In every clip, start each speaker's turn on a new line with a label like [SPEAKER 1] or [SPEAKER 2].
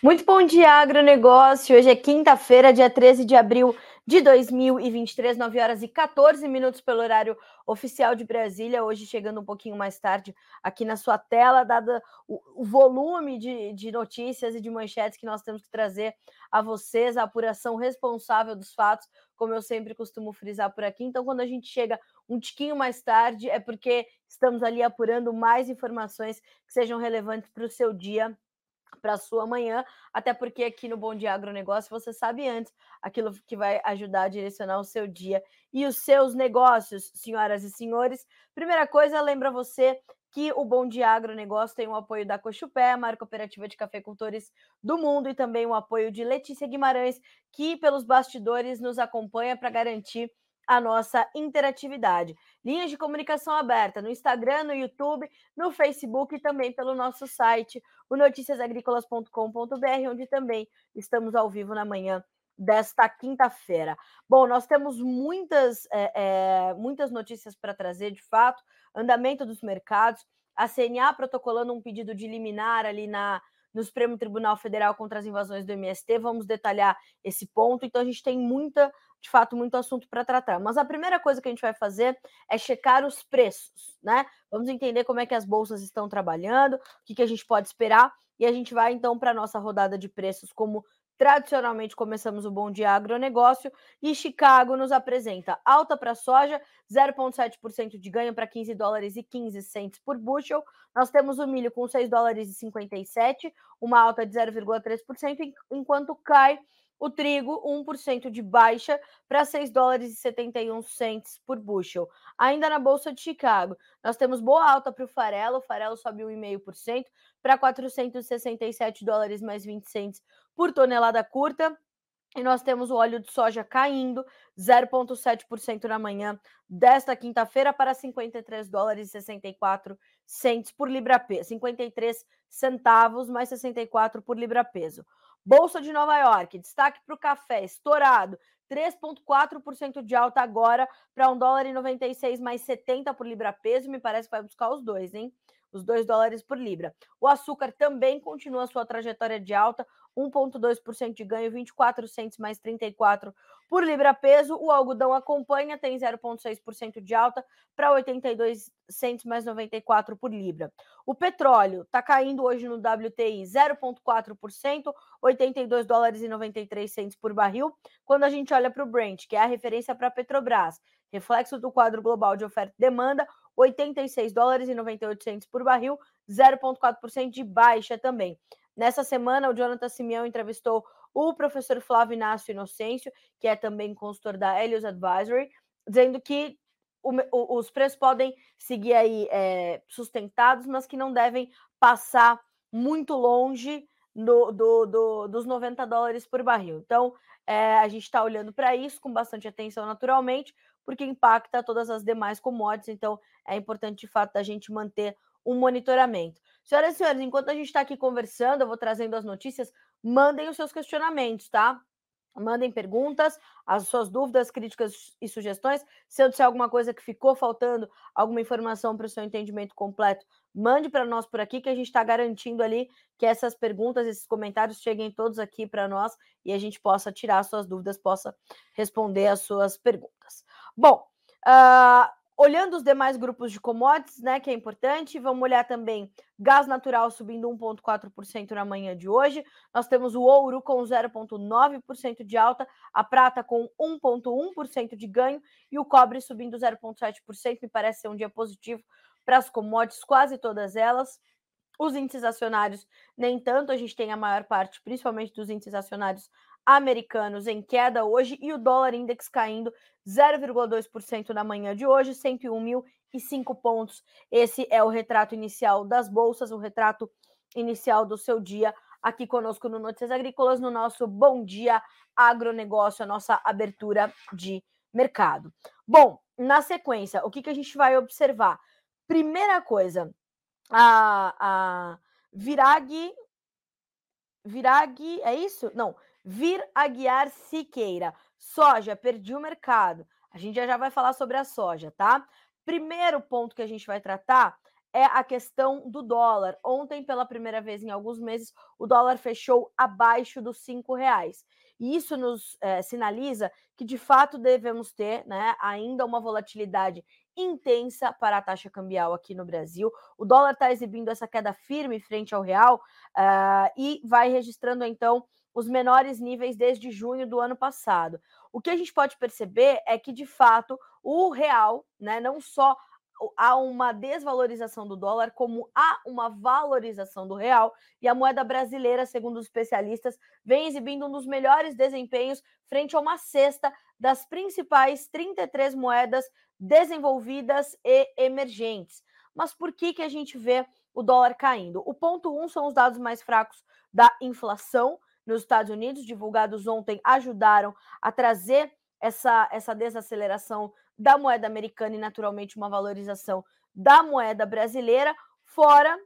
[SPEAKER 1] Muito bom dia, agronegócio. Hoje é quinta-feira, dia 13 de abril de 2023, 9 horas e 14 minutos pelo horário oficial de Brasília. Hoje chegando um pouquinho mais tarde aqui na sua tela, dada o, o volume de, de notícias e de manchetes que nós temos que trazer a vocês, a apuração responsável dos fatos, como eu sempre costumo frisar por aqui. Então, quando a gente chega um tiquinho mais tarde, é porque estamos ali apurando mais informações que sejam relevantes para o seu dia para sua manhã, até porque aqui no Bom Dia Agronegócio você sabe antes aquilo que vai ajudar a direcionar o seu dia e os seus negócios, senhoras e senhores. Primeira coisa, lembra você que o Bom Dia Agronegócio tem o apoio da Cochupé, a maior cooperativa de cafeicultores do mundo, e também o apoio de Letícia Guimarães, que pelos bastidores nos acompanha para garantir a nossa interatividade. Linhas de comunicação aberta no Instagram, no YouTube, no Facebook e também pelo nosso site, o noticiasagricolas.com.br, onde também estamos ao vivo na manhã desta quinta-feira. Bom, nós temos muitas, é, é, muitas notícias para trazer, de fato, andamento dos mercados, a CNA protocolando um pedido de liminar ali na no Supremo Tribunal Federal contra as invasões do MST. Vamos detalhar esse ponto. Então, a gente tem muita de fato, muito assunto para tratar. Mas a primeira coisa que a gente vai fazer é checar os preços, né? Vamos entender como é que as bolsas estão trabalhando, o que, que a gente pode esperar, e a gente vai então para a nossa rodada de preços, como tradicionalmente começamos o Bom Dia Agronegócio, e Chicago nos apresenta alta para soja, 0,7% de ganho para 15 dólares e 15 cents por bushel. Nós temos o milho com 6 dólares e 57, uma alta de 0,3%, enquanto cai o trigo 1% de baixa para 6 dólares e 71 cents por bushel. Ainda na Bolsa de Chicago, nós temos boa alta para o farelo, o farelo sobe 1,5% para 467 dólares mais 20 cents por tonelada curta. E nós temos o óleo de soja caindo 0,7% na manhã desta quinta-feira para 53 dólares e 64 cents por libra peso, 53 centavos mais 64 por libra peso. Bolsa de Nova York, destaque para o café, estourado, 3,4% de alta agora para 1 dólar e 96 mais 70 por libra peso, me parece que vai buscar os dois, hein? Os 2 dólares por libra. O açúcar também continua sua trajetória de alta, 1,2% de ganho, 24 centos mais 34 por libra peso. O algodão acompanha, tem 0,6% de alta para 82 centos mais 94 por libra. O petróleo está caindo hoje no WTI 0,4%, 82 dólares e 93 centos por barril. Quando a gente olha para o Brent, que é a referência para a Petrobras, reflexo do quadro global de oferta e demanda, 86 dólares e 98 centos por barril, 0,4% de baixa também. Nessa semana, o Jonathan Simeão entrevistou o professor Flávio Inácio Inocêncio, que é também consultor da Helios Advisory, dizendo que o, o, os preços podem seguir aí é, sustentados, mas que não devem passar muito longe do, do, do, dos 90 dólares por barril. Então, é, a gente está olhando para isso com bastante atenção, naturalmente, porque impacta todas as demais commodities. Então, é importante, de fato, a gente manter um monitoramento. Senhoras e senhores, enquanto a gente está aqui conversando, eu vou trazendo as notícias, mandem os seus questionamentos, tá? Mandem perguntas, as suas dúvidas, críticas e sugestões. Se eu disser alguma coisa que ficou faltando, alguma informação para o seu entendimento completo, mande para nós por aqui, que a gente está garantindo ali que essas perguntas, esses comentários cheguem todos aqui para nós e a gente possa tirar as suas dúvidas, possa responder as suas perguntas. Bom, uh, Olhando os demais grupos de commodities, né, que é importante, vamos olhar também gás natural subindo 1,4% na manhã de hoje. Nós temos o ouro com 0,9% de alta, a prata com 1,1% de ganho e o cobre subindo 0,7%. Me parece ser um dia positivo para as commodities, quase todas elas. Os índices acionários, nem tanto, a gente tem a maior parte, principalmente dos índices acionários americanos em queda hoje e o dólar index caindo 0,2% na manhã de hoje, 101.005 pontos. Esse é o retrato inicial das bolsas, o retrato inicial do seu dia aqui conosco no Notícias Agrícolas, no nosso Bom Dia Agronegócio, a nossa abertura de mercado. Bom, na sequência, o que, que a gente vai observar? Primeira coisa, a, a Virag. Virag, é isso? Não, Vir Aguiar Siqueira. Soja, perdi o mercado. A gente já, vai falar sobre a soja, tá? Primeiro ponto que a gente vai tratar é a questão do dólar. Ontem, pela primeira vez em alguns meses, o dólar fechou abaixo dos cinco reais. E isso nos é, sinaliza que, de fato, devemos ter né, ainda uma volatilidade intensa para a taxa cambial aqui no Brasil. O dólar está exibindo essa queda firme frente ao real uh, e vai registrando, então, os menores níveis desde junho do ano passado. O que a gente pode perceber é que, de fato, o real, né, não só há uma desvalorização do dólar, como há uma valorização do real, e a moeda brasileira, segundo os especialistas, vem exibindo um dos melhores desempenhos frente a uma cesta das principais 33 moedas desenvolvidas e emergentes. Mas por que, que a gente vê o dólar caindo? O ponto 1 um são os dados mais fracos da inflação nos Estados Unidos, divulgados ontem, ajudaram a trazer essa, essa desaceleração da moeda americana e, naturalmente, uma valorização da moeda brasileira, fora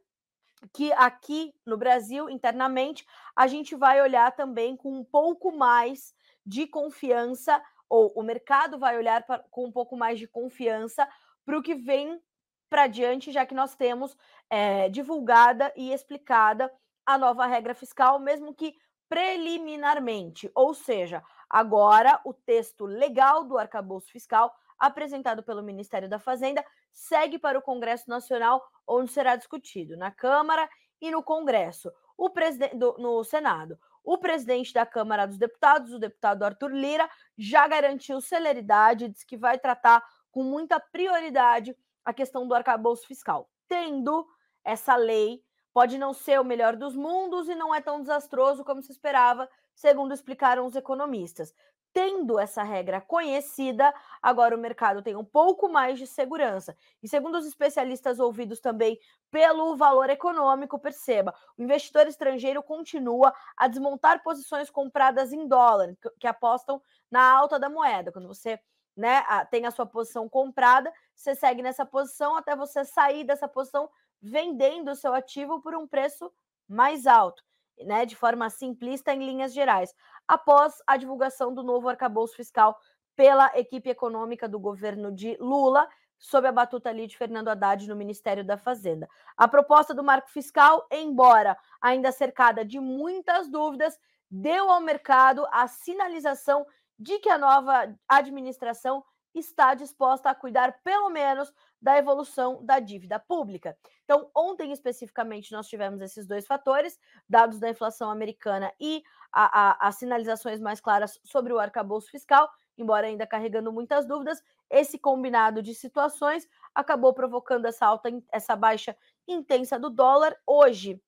[SPEAKER 1] que aqui no Brasil, internamente, a gente vai olhar também com um pouco mais de confiança, ou o mercado vai olhar pra, com um pouco mais de confiança para o que vem para diante, já que nós temos é, divulgada e explicada a nova regra fiscal, mesmo que preliminarmente, ou seja, agora o texto legal do arcabouço fiscal apresentado pelo Ministério da Fazenda, segue para o Congresso Nacional, onde será discutido na Câmara e no Congresso, o presidente no Senado. O presidente da Câmara dos Deputados, o deputado Arthur Lira, já garantiu celeridade, diz que vai tratar com muita prioridade a questão do arcabouço fiscal. Tendo essa lei, pode não ser o melhor dos mundos e não é tão desastroso como se esperava, segundo explicaram os economistas tendo essa regra conhecida, agora o mercado tem um pouco mais de segurança. E segundo os especialistas ouvidos também pelo valor econômico, perceba, o investidor estrangeiro continua a desmontar posições compradas em dólar, que apostam na alta da moeda. Quando você né, tem a sua posição comprada, você segue nessa posição até você sair dessa posição vendendo o seu ativo por um preço mais alto né, de forma simplista em linhas gerais, após a divulgação do novo arcabouço fiscal pela equipe econômica do governo de Lula, sob a batuta ali de Fernando Haddad no Ministério da Fazenda. A proposta do marco fiscal, embora ainda cercada de muitas dúvidas, deu ao mercado a sinalização de que a nova administração está disposta a cuidar, pelo menos, da evolução da dívida pública. Então, ontem especificamente, nós tivemos esses dois fatores, dados da inflação americana e a, a, as sinalizações mais claras sobre o arcabouço fiscal, embora ainda carregando muitas dúvidas, esse combinado de situações acabou provocando essa alta, essa baixa intensa do dólar. Hoje,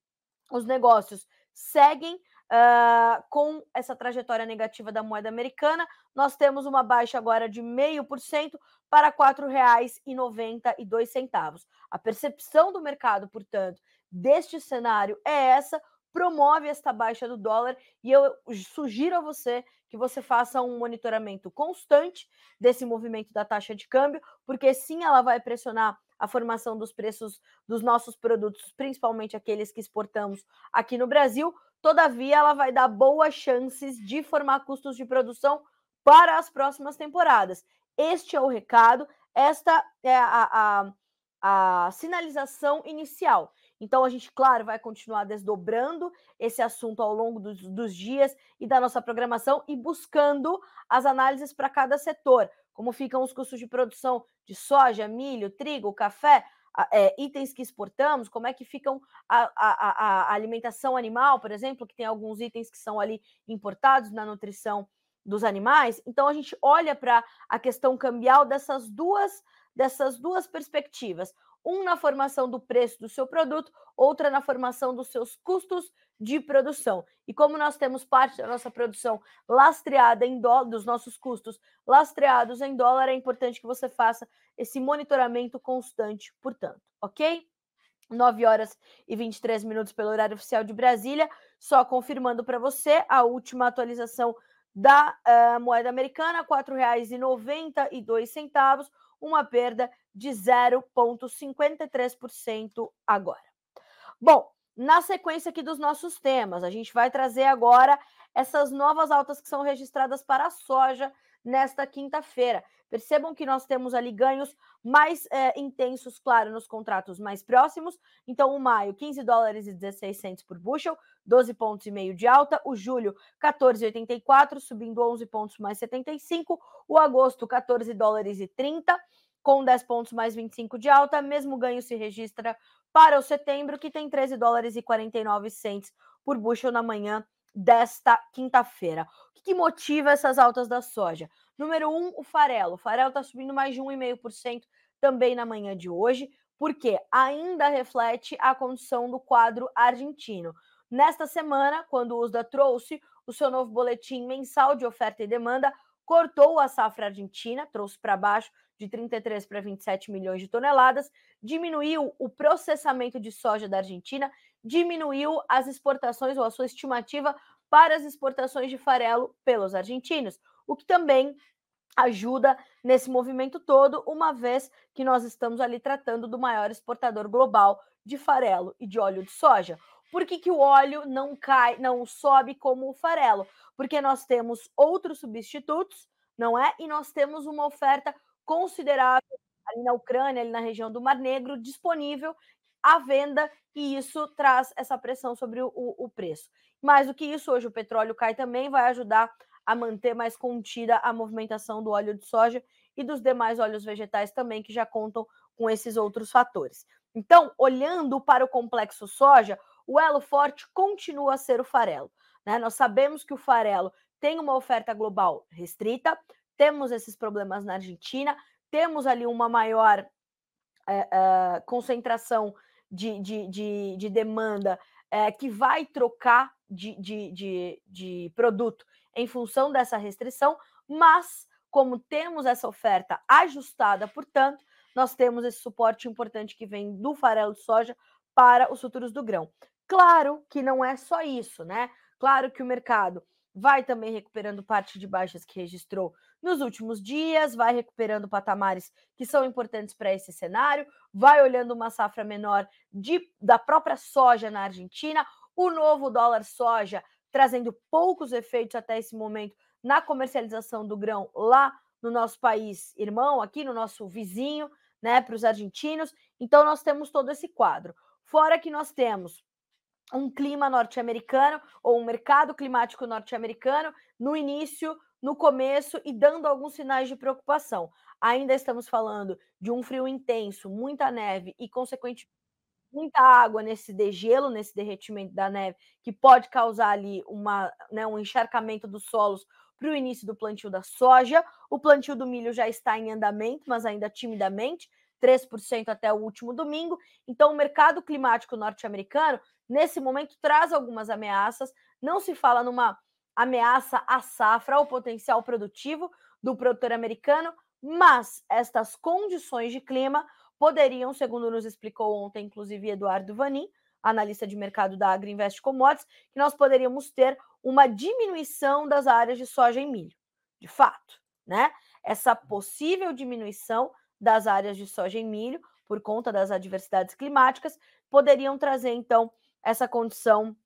[SPEAKER 1] os negócios seguem Uh, com essa trajetória negativa da moeda americana, nós temos uma baixa agora de 0,5% para R$ 4,92. A percepção do mercado, portanto, deste cenário é essa, promove esta baixa do dólar e eu sugiro a você que você faça um monitoramento constante desse movimento da taxa de câmbio, porque sim, ela vai pressionar a formação dos preços dos nossos produtos, principalmente aqueles que exportamos aqui no Brasil. Todavia, ela vai dar boas chances de formar custos de produção para as próximas temporadas. Este é o recado, esta é a, a, a sinalização inicial. Então, a gente, claro, vai continuar desdobrando esse assunto ao longo dos, dos dias e da nossa programação e buscando as análises para cada setor como ficam os custos de produção de soja, milho, trigo, café, é, itens que exportamos, como é que ficam a, a, a, alimentação animal, por exemplo, que tem alguns itens que são ali importados na nutrição dos animais. Então a gente olha para a questão cambial dessas duas dessas duas perspectivas um na formação do preço do seu produto, outra na formação dos seus custos de produção. E como nós temos parte da nossa produção lastreada em dólar, dos nossos custos lastreados em dólar, é importante que você faça esse monitoramento constante, portanto, ok? 9 horas e 23 minutos pelo horário oficial de Brasília. Só confirmando para você a última atualização da uh, moeda americana, R$ 4,92 uma perda de 0,53% agora. Bom, na sequência aqui dos nossos temas, a gente vai trazer agora essas novas altas que são registradas para a soja nesta quinta-feira. Percebam que nós temos ali ganhos mais é, intensos, claro, nos contratos mais próximos. Então, o maio, 15 dólares e 16 centos por bushel, 12 pontos e meio de alta. O julho, 14,84, subindo 11 pontos mais 75. O agosto, 14 dólares e 30, com 10 pontos mais 25 de alta. Mesmo ganho se registra para o setembro, que tem 13 dólares e 49 centos por bushel na manhã desta quinta-feira. O que, motiva essas altas da soja? Número um, o farelo. O farelo está subindo mais de 1,5% também na manhã de hoje, porque ainda reflete a condição do quadro argentino. Nesta semana, quando o USDA trouxe o seu novo boletim mensal de oferta e demanda, cortou a safra argentina, trouxe para baixo de 33 para 27 milhões de toneladas, diminuiu o processamento de soja da Argentina, diminuiu as exportações ou a sua estimativa para as exportações de farelo pelos argentinos, o que também ajuda nesse movimento todo, uma vez que nós estamos ali tratando do maior exportador global de farelo e de óleo de soja. Por que, que o óleo não cai, não sobe como o farelo? Porque nós temos outros substitutos, não é? E nós temos uma oferta considerável ali na Ucrânia, ali na região do Mar Negro, disponível à venda, e isso traz essa pressão sobre o, o, preço. Mais do que isso, hoje o petróleo cai também, vai ajudar a manter mais contida a movimentação do óleo de soja e dos demais óleos vegetais também, que já contam com esses outros fatores. Então, olhando para o complexo soja, o elo forte continua a ser o farelo. Né? Nós sabemos que o farelo tem uma oferta global restrita, temos esses problemas na Argentina, temos ali uma maior é, é, concentração de, de, de, de demanda é, que vai trocar de, de, de, de produto em função dessa restrição, mas como temos essa oferta ajustada, portanto, nós temos esse suporte importante que vem do farelo de soja para os futuros do grão. Claro que não é só isso, né? Claro que o mercado vai também recuperando parte de baixas que registrou nos últimos dias, vai recuperando patamares que são importantes para esse cenário, vai olhando uma safra menor de, da própria soja na Argentina, o novo dólar soja trazendo poucos efeitos até esse momento na comercialização do grão lá no nosso país irmão, aqui no nosso vizinho, né, para os argentinos. Então nós temos todo esse quadro. Fora que nós temos um clima norte-americano ou um mercado climático norte-americano no início, no começo e dando alguns sinais de preocupação. Ainda estamos falando de um frio intenso, muita neve e, consequentemente, muita água nesse degelo, nesse derretimento da neve, que pode causar ali uma, né, um encharcamento dos solos para o início do plantio da soja. O plantio do milho já está em andamento, mas ainda timidamente, 3% até o último domingo. Então, o mercado climático norte-americano nesse momento traz algumas ameaças. Não se fala numa ameaça à safra, ao potencial produtivo do produtor americano, mas estas condições de clima poderiam, segundo nos explicou ontem, inclusive Eduardo Vanin, analista de mercado da Agriinvest Commodities, que nós poderíamos ter uma diminuição das áreas de soja e milho. De fato, né? Essa possível diminuição das áreas de soja e milho por conta das adversidades climáticas poderiam trazer então essa condição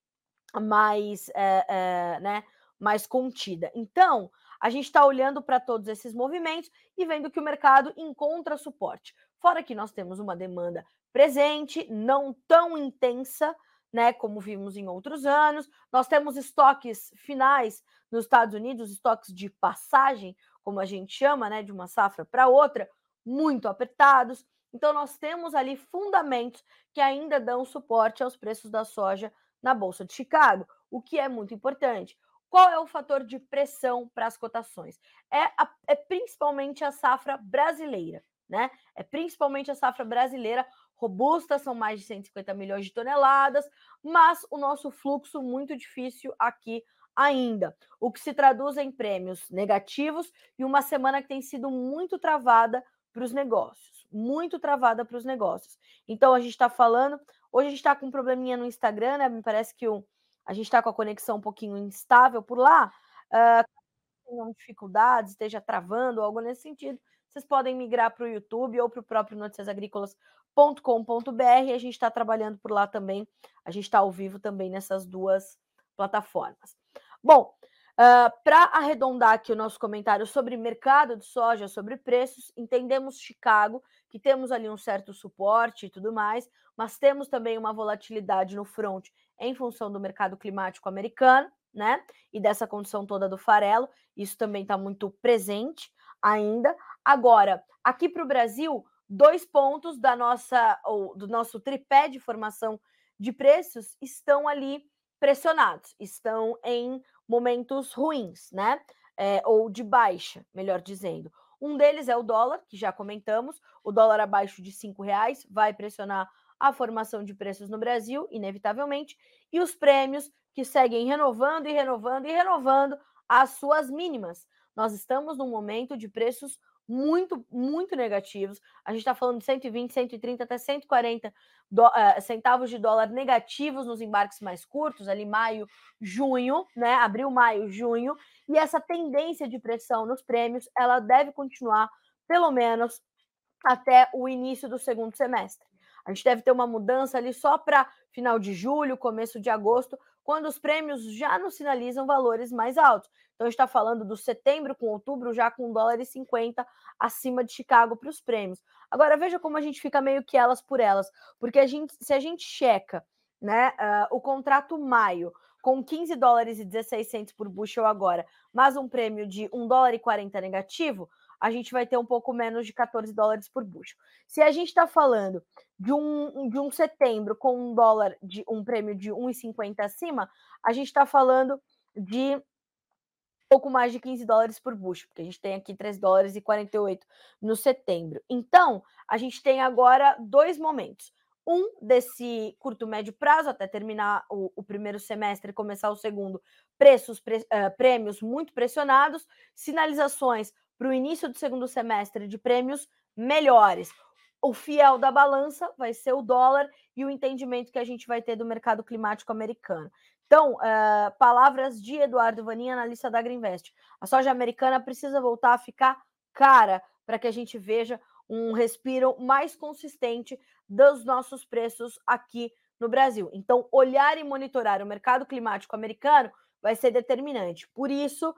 [SPEAKER 1] mais, é, é, né, mais contida. Então, a gente está olhando para todos esses movimentos e vendo que o mercado encontra suporte. Fora que nós temos uma demanda presente, não tão intensa, né, como vimos em outros anos. Nós temos estoques finais nos Estados Unidos, estoques de passagem, como a gente chama, né, de uma safra para outra, muito apertados. Então, nós temos ali fundamentos que ainda dão suporte aos preços da soja na Bolsa de Chicago, o que é muito importante. Qual é o fator de pressão para as cotações? É, a, é principalmente a safra brasileira, né? É principalmente a safra brasileira robusta, são mais de 150 milhões de toneladas, mas o nosso fluxo muito difícil aqui ainda, o que se traduz em prêmios negativos e uma semana que tem sido muito travada para os negócios, muito travada para os negócios. Então a gente está falando, hoje a gente está com um probleminha no Instagram, né? Me parece que o, a gente está com a conexão um pouquinho instável por lá. Uh, dificuldades, esteja travando, algo nesse sentido, vocês podem migrar para o YouTube ou para o próprio noticiasagrícolas.com.br. A gente está trabalhando por lá também. A gente está ao vivo também nessas duas plataformas. Bom, Uh, Para arredondar aqui o nosso comentário sobre mercado de soja, sobre preços, entendemos Chicago, que temos ali um certo suporte e tudo mais, mas temos também uma volatilidade no front em função do mercado climático americano, né? E dessa condição toda do farelo, isso também está muito presente ainda. Agora, aqui para o Brasil, dois pontos da nossa, do nosso tripé de formação de preços estão ali pressionados, estão em momentos ruins, né? É, ou de baixa, melhor dizendo. Um deles é o dólar, que já comentamos. O dólar abaixo de cinco reais vai pressionar a formação de preços no Brasil, inevitavelmente, e os prêmios que seguem renovando e renovando e renovando as suas mínimas. Nós estamos num momento de preços muito, muito negativos. A gente está falando de 120, 130 até 140 do, uh, centavos de dólar negativos nos embarques mais curtos, ali maio, junho, né? Abril, maio, junho. E essa tendência de pressão nos prêmios, ela deve continuar pelo menos até o início do segundo semestre. A gente deve ter uma mudança ali só para final de julho, começo de agosto, quando os prêmios já nos sinalizam valores mais altos. Então, está falando do setembro com outubro já com 1 dólar e 50 acima de Chicago para os prêmios. Agora, veja como a gente fica meio que elas por elas, porque a gente, se a gente checa né, uh, o contrato maio com 15 dólares e 16 centos por bushel agora, mas um prêmio de 1 dólar e 40 negativo, a gente vai ter um pouco menos de 14 dólares por bushel. Se a gente está falando de um, de um setembro com um dólar de um prêmio de 1,50 acima, a gente está falando de pouco mais de 15 dólares por bushel, porque a gente tem aqui 3 dólares e 48 no setembro. Então, a gente tem agora dois momentos. Um desse curto médio prazo, até terminar o, o primeiro semestre e começar o segundo, preços, pre, uh, prêmios muito pressionados, sinalizações para o início do segundo semestre de prêmios melhores. O fiel da balança vai ser o dólar e o entendimento que a gente vai ter do mercado climático americano. Então, uh, palavras de Eduardo Vaninha, analista da Greenvest. A soja americana precisa voltar a ficar cara para que a gente veja um respiro mais consistente dos nossos preços aqui no Brasil. Então, olhar e monitorar o mercado climático americano vai ser determinante. Por isso,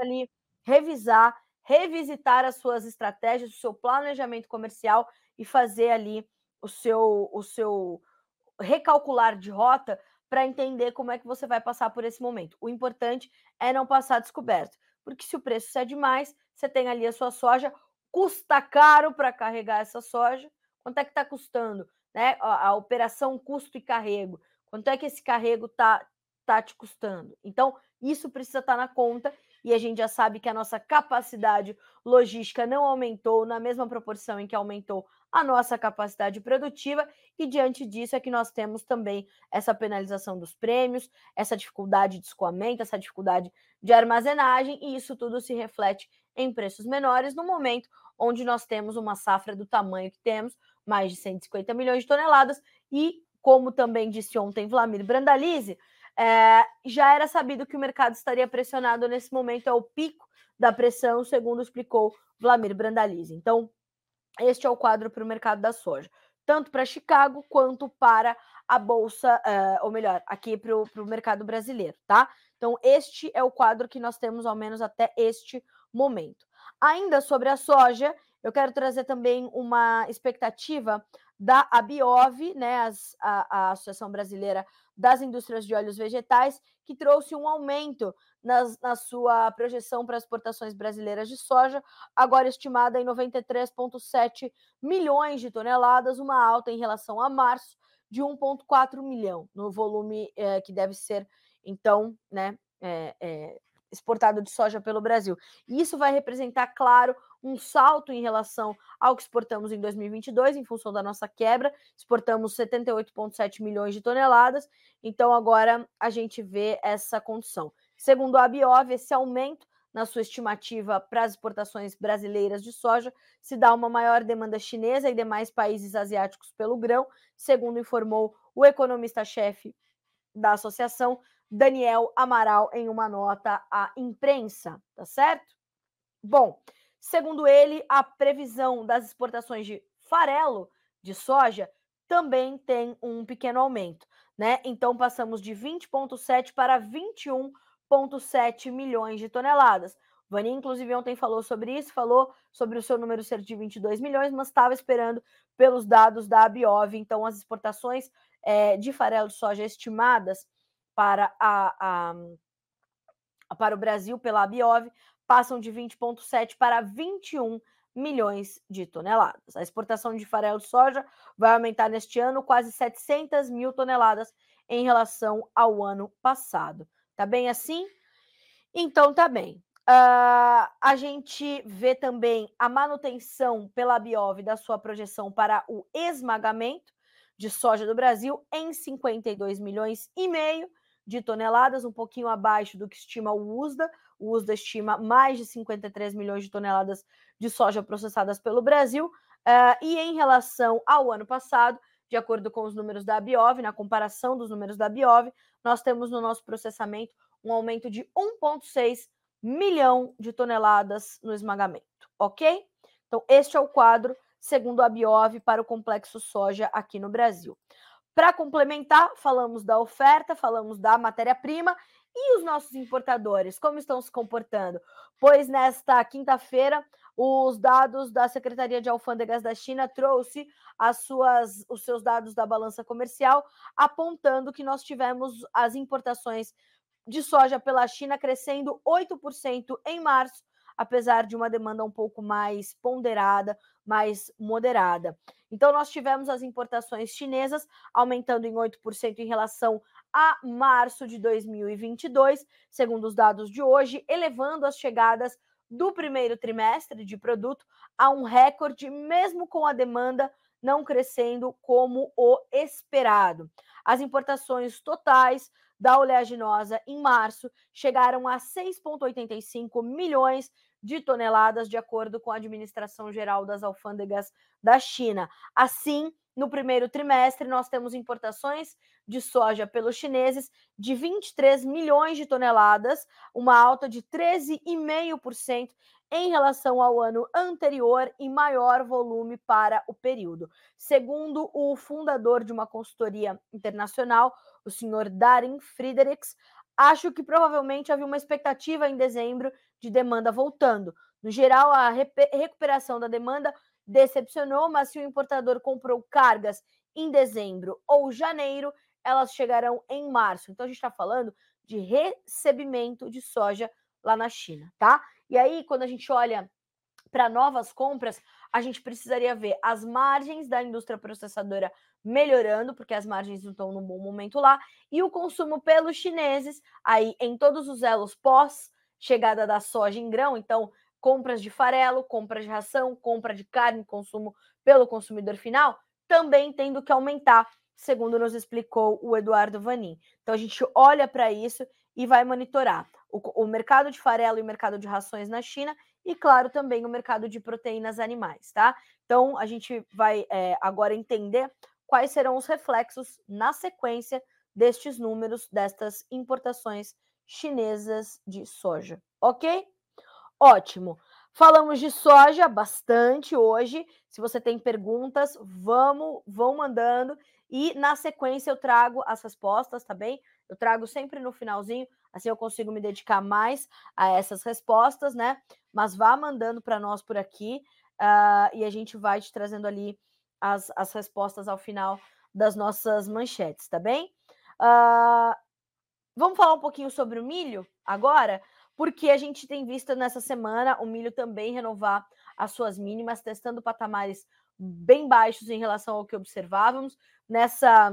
[SPEAKER 1] ali revisar, revisitar as suas estratégias, o seu planejamento comercial e fazer ali o seu, o seu recalcular de rota para entender como é que você vai passar por esse momento. O importante é não passar descoberto, porque se o preço é demais, você tem ali a sua soja, custa caro para carregar essa soja. Quanto é que está custando? Né? A, a, operação custo e carrego. Quanto é que esse carrego está tá te custando? Então, isso precisa estar tá na conta e a gente já sabe que a nossa capacidade logística não aumentou na mesma proporção em que aumentou a nossa capacidade produtiva, e diante disso é que nós temos também essa penalização dos prêmios, essa dificuldade de escoamento, essa dificuldade de armazenagem, e isso tudo se reflete em preços menores no momento onde nós temos uma safra do tamanho que temos, mais de 150 milhões de toneladas, e como também disse ontem Vlamir Brandalize, é, já era sabido que o mercado estaria pressionado nesse momento, é o pico da pressão, segundo explicou Vlamir Brandalize. Então, este é o quadro para o mercado da soja, tanto para Chicago quanto para a bolsa, uh, ou melhor, aqui para o mercado brasileiro, tá? Então, este é o quadro que nós temos, ao menos até este momento. Ainda sobre a soja, eu quero trazer também uma expectativa da ABIOV, né, as, a, a, Associação Brasileira das Indústrias de Óleos Vegetais, que trouxe um aumento nas, na sua projeção para exportações brasileiras de soja, agora estimada em 93,7 milhões de toneladas, uma alta em relação a março de 1,4 milhão, no volume é, que deve ser, então, né, é, é, exportado de soja pelo Brasil. Isso vai representar, claro, um salto em relação ao que exportamos em 2022, em função da nossa quebra. Exportamos 78,7 milhões de toneladas, então agora a gente vê essa condição. Segundo a Biov, esse aumento na sua estimativa para as exportações brasileiras de soja se dá uma maior demanda chinesa e demais países asiáticos pelo grão, segundo informou o economista-chefe da associação, Daniel Amaral, em uma nota à imprensa, tá certo? Bom, segundo ele, a previsão das exportações de farelo de soja também tem um pequeno aumento, né? Então passamos de 20,7 para 21 20,7 milhões de toneladas. Vani, inclusive, ontem falou sobre isso, falou sobre o seu número ser de 22 milhões, mas estava esperando pelos dados da Abiov. Então, as exportações é, de farelo de soja estimadas para, a, a, para o Brasil pela Abiov passam de 20,7 para 21 milhões de toneladas. A exportação de farelo de soja vai aumentar neste ano quase 700 mil toneladas em relação ao ano passado. Tá bem assim? Então tá bem. Uh, a gente vê também a manutenção pela Biov da sua projeção para o esmagamento de soja do Brasil em 52 milhões e meio de toneladas, um pouquinho abaixo do que estima o USDA. O USDA estima mais de 53 milhões de toneladas de soja processadas pelo Brasil. Uh, e em relação ao ano passado, de acordo com os números da Biov, na comparação dos números da Biov, nós temos no nosso processamento um aumento de 1,6 milhão de toneladas no esmagamento, ok? Então, este é o quadro, segundo a Biov, para o complexo soja aqui no Brasil. Para complementar, falamos da oferta, falamos da matéria-prima e os nossos importadores, como estão se comportando? Pois nesta quinta-feira, os dados da Secretaria de Alfândegas da China trouxe as suas, os seus dados da balança comercial, apontando que nós tivemos as importações de soja pela China crescendo 8% em março, apesar de uma demanda um pouco mais ponderada, mais moderada. Então, nós tivemos as importações chinesas aumentando em 8% em relação a março de 2022, segundo os dados de hoje, elevando as chegadas do primeiro trimestre de produto a um recorde, mesmo com a demanda não crescendo como o esperado. As importações totais da oleaginosa em março chegaram a 6,85 milhões de toneladas, de acordo com a Administração Geral das Alfândegas da China. Assim, no primeiro trimestre, nós temos importações de soja pelos chineses de 23 milhões de toneladas, uma alta de 13,5% em relação ao ano anterior e maior volume para o período. Segundo o fundador de uma consultoria internacional, o senhor Darin Friedrichs, acho que provavelmente havia uma expectativa em dezembro de demanda voltando. No geral, a recuperação da demanda decepcionou, mas se o importador comprou cargas em dezembro ou janeiro, elas chegarão em março. Então a gente está falando de recebimento de soja lá na China, tá? E aí, quando a gente olha para novas compras, a gente precisaria ver as margens da indústria processadora melhorando, porque as margens não estão num bom momento lá, e o consumo pelos chineses, aí em todos os elos pós chegada da soja em grão, então compras de farelo, compras de ração, compra de carne, consumo pelo consumidor final, também tendo que aumentar, segundo nos explicou o Eduardo Vanin. Então a gente olha para isso e vai monitorar o, o mercado de farelo e o mercado de rações na China e, claro, também o mercado de proteínas animais, tá? Então, a gente vai é, agora entender quais serão os reflexos na sequência destes números, destas importações chinesas de soja, ok? Ótimo. Falamos de soja bastante hoje. Se você tem perguntas, vamos, vão mandando. E na sequência eu trago as respostas, tá bem? Eu trago sempre no finalzinho assim eu consigo me dedicar mais a essas respostas, né? Mas vá mandando para nós por aqui uh, e a gente vai te trazendo ali as, as respostas ao final das nossas manchetes, tá bem? Uh, vamos falar um pouquinho sobre o milho agora, porque a gente tem visto nessa semana o milho também renovar as suas mínimas, testando patamares bem baixos em relação ao que observávamos. Nessa,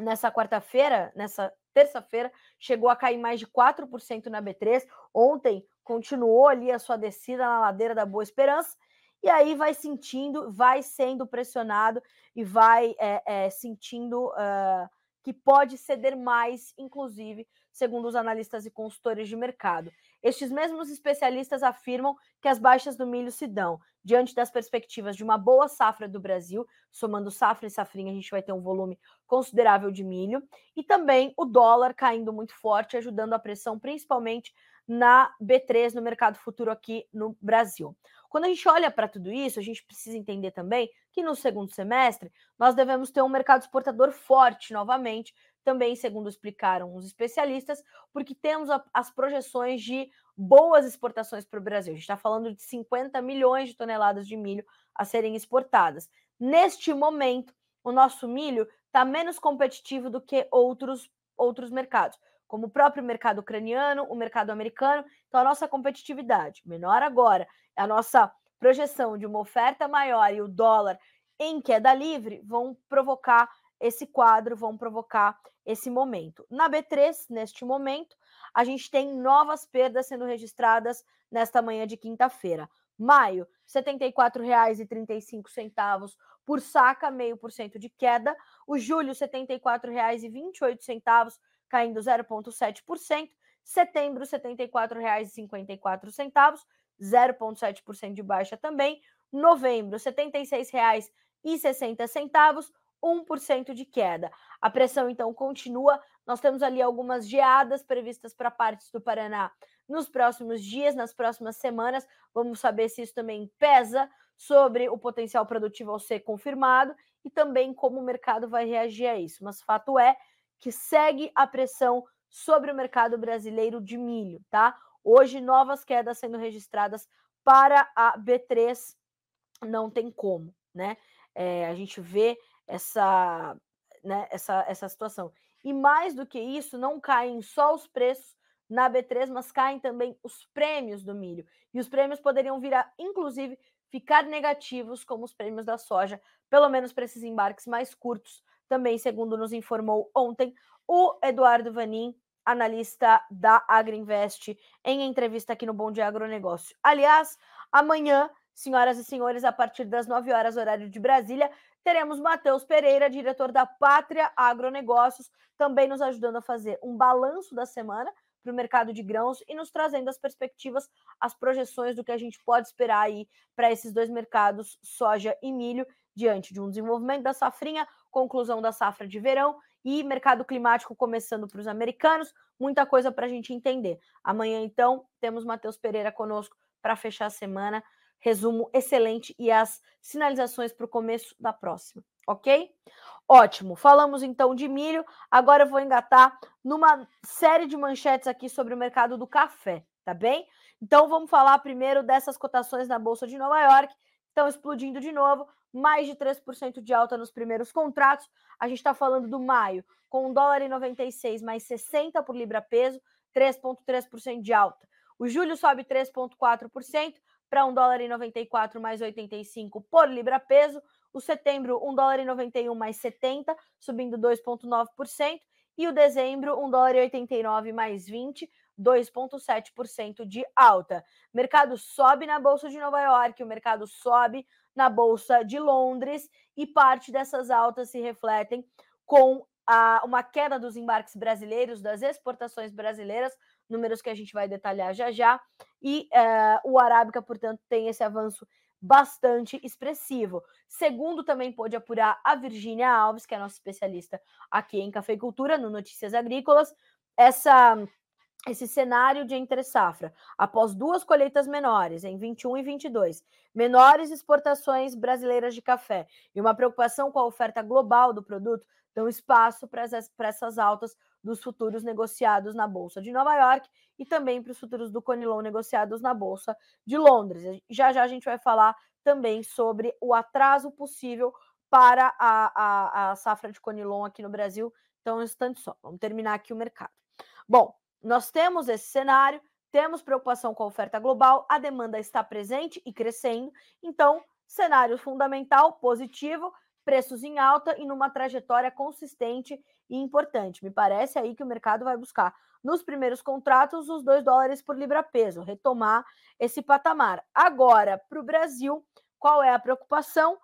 [SPEAKER 1] nessa quarta-feira, nessa terça-feira, chegou a cair mais de 4% na B3. Ontem continuou ali a sua descida na ladeira da Boa Esperança. E aí vai sentindo, vai sendo pressionado e vai é, é, sentindo uh, que pode ceder mais, inclusive, segundo os analistas e consultores de mercado. Estes mesmos especialistas afirmam que as baixas do milho se dão diante das perspectivas de uma boa safra do Brasil, somando safra e safrinha, a gente vai ter um volume considerável de milho, e também o dólar caindo muito forte, ajudando a pressão principalmente na B3, no mercado futuro aqui no Brasil. Quando a gente olha para tudo isso, a gente precisa entender também que no segundo semestre nós devemos ter um mercado exportador forte novamente, também, segundo explicaram os especialistas, porque temos as projeções de boas exportações para o Brasil. A gente está falando de 50 milhões de toneladas de milho a serem exportadas. Neste momento, o nosso milho está menos competitivo do que outros, outros mercados, como o próprio mercado ucraniano, o mercado americano. Então, a nossa competitividade menor agora, a nossa projeção de uma oferta maior e o dólar em queda livre vão provocar esse quadro, vão provocar esse momento. Na B3, neste momento, a gente tem novas perdas sendo registradas nesta manhã de quinta-feira. Maio, R$ 74,35 por saca, meio por cento de queda. O julho, R$ 74,28, caindo 0,7%. Setembro, R$ 74,54, 0,7% de baixa também. Novembro, R$ 76,60, 1% de queda. A pressão então continua. Nós temos ali algumas geadas previstas para partes do Paraná nos próximos dias, nas próximas semanas. Vamos saber se isso também pesa sobre o potencial produtivo ao ser confirmado e também como o mercado vai reagir a isso. Mas fato é que segue a pressão sobre o mercado brasileiro de milho, tá? Hoje novas quedas sendo registradas para a B3, não tem como, né? É, a gente vê essa, né, essa, essa situação. E mais do que isso, não caem só os preços na B3, mas caem também os prêmios do milho. E os prêmios poderiam virar, inclusive, ficar negativos, como os prêmios da soja, pelo menos para esses embarques mais curtos, também, segundo nos informou ontem o Eduardo Vanin, analista da Agriinvest, em entrevista aqui no Bom Dia Agronegócio. Aliás, amanhã, senhoras e senhores, a partir das 9 horas, horário de Brasília, teremos Matheus Pereira, diretor da Pátria Agronegócios, também nos ajudando a fazer um balanço da semana para o mercado de grãos e nos trazendo as perspectivas, as projeções do que a gente pode esperar aí para esses dois mercados, soja e milho, diante de um desenvolvimento da safrinha, conclusão da safra de verão e mercado climático começando para os americanos, muita coisa para a gente entender. Amanhã, então, temos Matheus Pereira conosco para fechar a semana resumo excelente e as sinalizações para o começo da próxima, ok? Ótimo, falamos então de milho. Agora eu vou engatar numa série de manchetes aqui sobre o mercado do café, tá bem? Então vamos falar primeiro dessas cotações na Bolsa de Nova York. Estão explodindo de novo, mais de 3% de alta nos primeiros contratos. A gente está falando do maio, com 1 dólar e 96 mais 60 por libra peso, 3,3% de alta. O julho sobe 3,4%, para 1 dólar e 94 mais 85 por libra peso. O setembro, 1 dólar e 91 mais 70, subindo 2,9%. E o dezembro, 1 dólar e 89 mais 20, 2,7% de alta. O mercado sobe na Bolsa de Nova York, o mercado sobe na Bolsa de Londres e parte dessas altas se refletem com a, uma queda dos embarques brasileiros, das exportações brasileiras, números que a gente vai detalhar já já, e uh, o Arábica, portanto, tem esse avanço bastante expressivo. Segundo, também pôde apurar a Virgínia Alves, que é nossa especialista aqui em cafeicultura, no Notícias Agrícolas, essa esse cenário de entre safra, após duas colheitas menores, em 21 e 22, menores exportações brasileiras de café e uma preocupação com a oferta global do produto, dão espaço para essas altas dos futuros negociados na Bolsa de Nova York e também para os futuros do Conilon negociados na Bolsa de Londres. Já já a gente vai falar também sobre o atraso possível para a, a, a safra de Conilon aqui no Brasil. Então, um instante só, vamos terminar aqui o mercado. Bom, nós temos esse cenário, temos preocupação com a oferta global, a demanda está presente e crescendo, então, cenário fundamental positivo, preços em alta e numa trajetória consistente e importante. Me parece aí que o mercado vai buscar nos primeiros contratos os 2 dólares por libra peso, retomar esse patamar. Agora, para o Brasil, qual é a preocupação?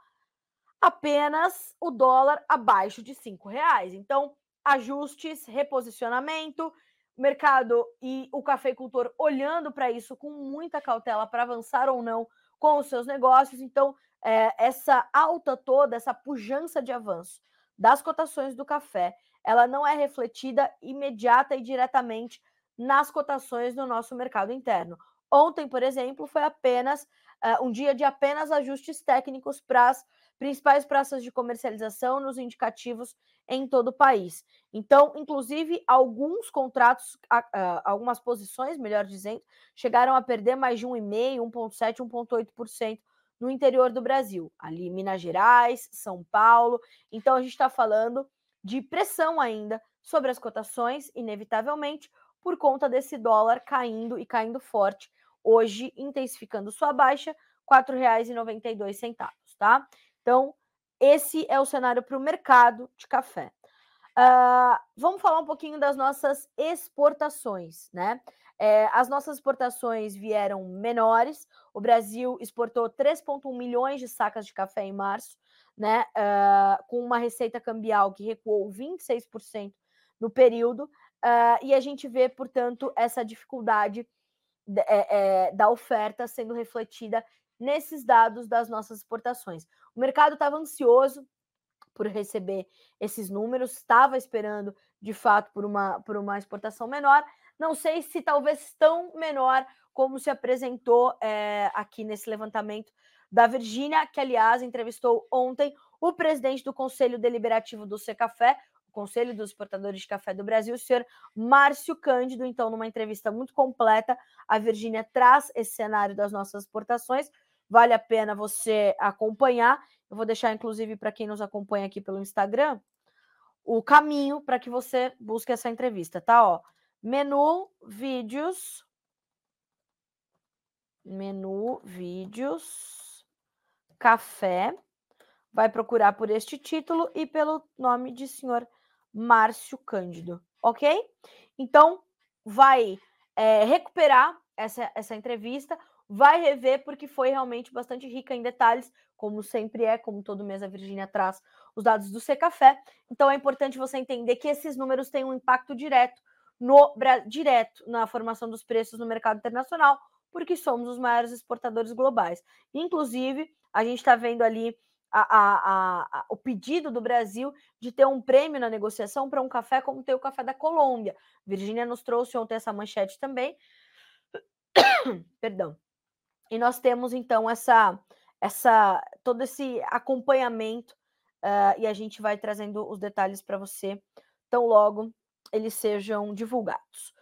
[SPEAKER 1] Apenas o dólar abaixo de cinco reais. Então, ajustes, reposicionamento, mercado e o cafeicultor olhando para isso com muita cautela para avançar ou não com os seus negócios. Então, é, essa alta toda, essa pujança de avanço das cotações do café, ela não é refletida imediata e diretamente nas cotações do nosso mercado interno. Ontem, por exemplo, foi apenas uh, um dia de apenas ajustes técnicos para as principais praças de comercialização nos indicativos em todo o país. Então, inclusive, alguns contratos, algumas posições, melhor dizendo, chegaram a perder mais de 1,5%, 1,7%, 1,8% no interior do Brasil, ali Minas Gerais, São Paulo. Então, a gente está falando de pressão ainda sobre as cotações, inevitavelmente, por conta desse dólar caindo e caindo forte, hoje intensificando sua baixa, R$ 4,92, tá? Então, esse é o cenário para o mercado de café. Uh, vamos falar um pouquinho das nossas exportações, né? É, as nossas exportações vieram menores. O Brasil exportou 3,1 milhões de sacas de café em março, né? Uh, com uma receita cambial que recuou 26% no período. Uh, e a gente vê, portanto, essa dificuldade é, é, da oferta sendo refletida nesses dados das nossas exportações. O mercado estava ansioso por receber esses números, estava esperando de fato por uma, por uma exportação menor. Não sei se talvez tão menor como se apresentou é, aqui nesse levantamento da Virgínia, que aliás entrevistou ontem o presidente do Conselho Deliberativo do Secafé, Conselho dos Exportadores de Café do Brasil, o senhor Márcio Cândido. Então, numa entrevista muito completa, a Virgínia traz esse cenário das nossas exportações vale a pena você acompanhar. Eu vou deixar, inclusive, para quem nos acompanha aqui pelo Instagram, o caminho para que você busque essa entrevista, tá? Ó, menu, vídeos, menu, vídeos, café. Vai procurar por este título e pelo nome de senhor Márcio Cândido, ok? Então, vai é, recuperar essa, essa entrevista vai rever porque foi realmente bastante rica em detalhes, como sempre é, como todo mês a Virgínia traz os dados do Secafé. Então é importante você entender que esses números têm um impacto direto no direto na formação dos preços no mercado internacional, porque somos os maiores exportadores globais. Inclusive, a gente está vendo ali a, a, a, o pedido do Brasil de ter um prêmio na negociação para um café como tem o café da Colômbia. Virgínia nos trouxe ontem essa manchete também. Perdão. E nós temos então essa, essa todo esse acompanhamento uh, e a gente vai trazendo os detalhes para você tão logo eles sejam divulgados.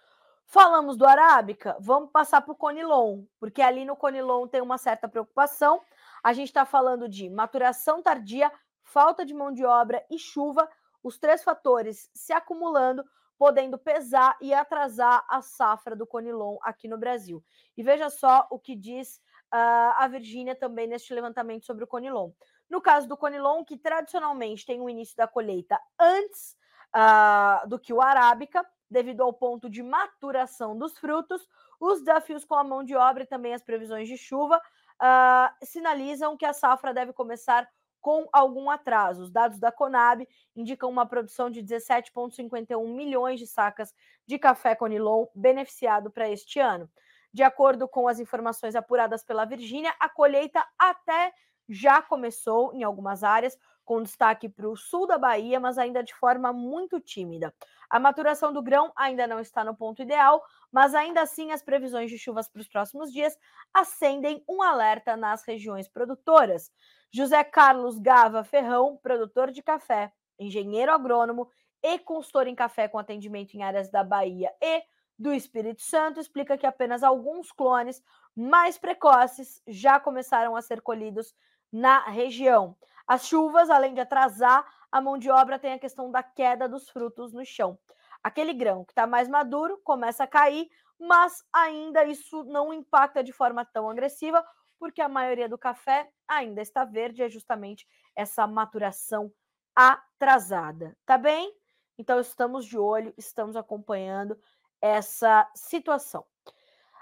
[SPEAKER 1] Falamos do Arábica, vamos passar para o Conilon, porque ali no Conilon tem uma certa preocupação. A gente está falando de maturação tardia, falta de mão de obra e chuva, os três fatores se acumulando podendo pesar e atrasar a safra do Conilon aqui no Brasil. E veja só o que diz uh, a Virgínia também neste levantamento sobre o Conilon. No caso do Conilon, que tradicionalmente tem o início da colheita antes uh, do que o Arábica, devido ao ponto de maturação dos frutos, os desafios com a mão de obra e também as previsões de chuva uh, sinalizam que a safra deve começar com algum atraso. Os dados da Conab indicam uma produção de 17,51 milhões de sacas de café Conilon beneficiado para este ano. De acordo com as informações apuradas pela Virgínia, a colheita até já começou em algumas áreas, com destaque para o sul da Bahia, mas ainda de forma muito tímida. A maturação do grão ainda não está no ponto ideal, mas ainda assim as previsões de chuvas para os próximos dias acendem um alerta nas regiões produtoras. José Carlos Gava Ferrão, produtor de café, engenheiro agrônomo e consultor em café com atendimento em áreas da Bahia e do Espírito Santo, explica que apenas alguns clones mais precoces já começaram a ser colhidos na região. As chuvas, além de atrasar a mão de obra, tem a questão da queda dos frutos no chão. Aquele grão que está mais maduro começa a cair, mas ainda isso não impacta de forma tão agressiva, porque a maioria do café ainda está verde, é justamente essa maturação atrasada, tá bem? Então estamos de olho, estamos acompanhando essa situação.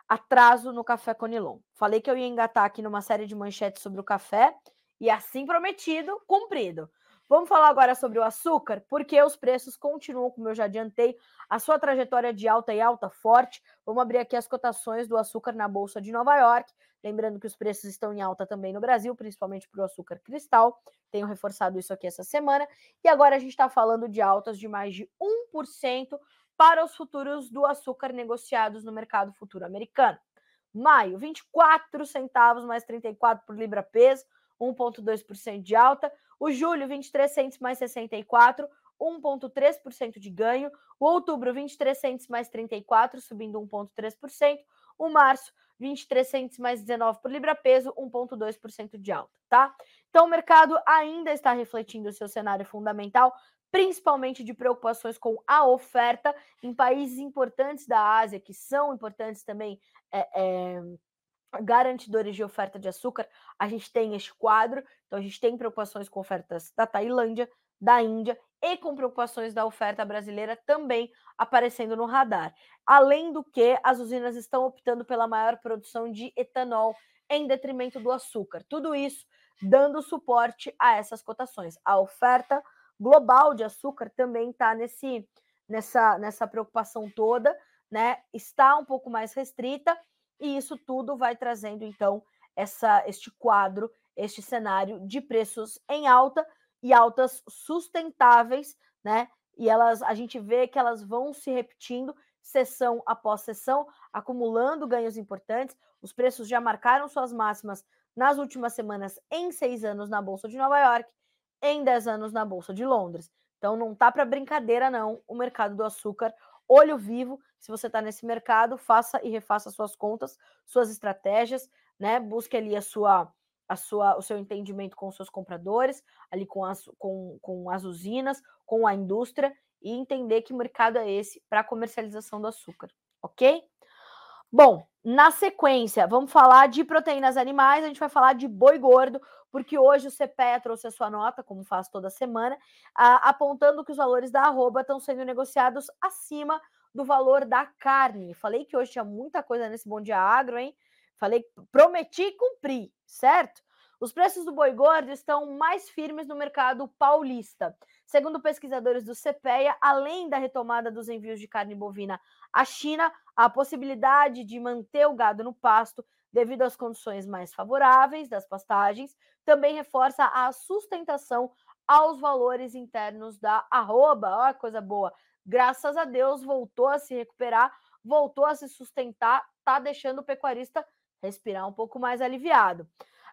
[SPEAKER 1] Atraso no café Conilon. Falei que eu ia engatar aqui numa série de manchetes sobre o café e assim prometido, cumprido. Vamos falar agora sobre o açúcar, porque os preços continuam, como eu já adiantei, a sua trajetória de alta e alta forte. Vamos abrir aqui as cotações do açúcar na Bolsa de Nova York. Lembrando que os preços estão em alta também no Brasil, principalmente para o açúcar cristal. Tenho reforçado isso aqui essa semana. E agora a gente está falando de altas de mais de 1% para os futuros do açúcar negociados no mercado futuro americano. Maio, 24 centavos mais 34 por libra peso, 1,2% de alta. O julho, 23 centos mais 64, 1,3% de ganho. O outubro, 23 centos mais 34, subindo 1,3%. O março, 23 centos mais 19 por libra peso, 1,2% de alta, tá? Então o mercado ainda está refletindo o seu cenário fundamental, principalmente de preocupações com a oferta em países importantes da Ásia, que são importantes também é, é, garantidores de oferta de açúcar. A gente tem este quadro, então a gente tem preocupações com ofertas da Tailândia, da Índia e com preocupações da oferta brasileira também aparecendo no radar. Além do que, as usinas estão optando pela maior produção de etanol em detrimento do açúcar. Tudo isso dando suporte a essas cotações. A oferta global de açúcar também está nesse nessa nessa preocupação toda, né? Está um pouco mais restrita e isso tudo vai trazendo então essa este quadro, este cenário de preços em alta e altas sustentáveis, né? E elas, a gente vê que elas vão se repetindo sessão após sessão, acumulando ganhos importantes. Os preços já marcaram suas máximas nas últimas semanas em seis anos na Bolsa de Nova York, em dez anos na Bolsa de Londres. Então não tá para brincadeira não o mercado do açúcar. Olho vivo, se você está nesse mercado, faça e refaça suas contas, suas estratégias, né? Busque ali a sua a sua, o seu entendimento com os seus compradores, ali com as, com, com as usinas, com a indústria, e entender que mercado é esse para comercialização do açúcar, ok? Bom, na sequência, vamos falar de proteínas animais, a gente vai falar de boi gordo, porque hoje o CPE trouxe a sua nota, como faz toda semana, a, apontando que os valores da arroba estão sendo negociados acima do valor da carne. Falei que hoje tinha muita coisa nesse Bom Dia Agro, hein? Falei, prometi e cumpri, certo? Os preços do boi gordo estão mais firmes no mercado paulista. Segundo pesquisadores do CPEA, além da retomada dos envios de carne bovina à China, a possibilidade de manter o gado no pasto devido às condições mais favoráveis das pastagens também reforça a sustentação aos valores internos da arroba. Olha coisa boa. Graças a Deus voltou a se recuperar, voltou a se sustentar, tá deixando o pecuarista respirar um pouco mais aliviado.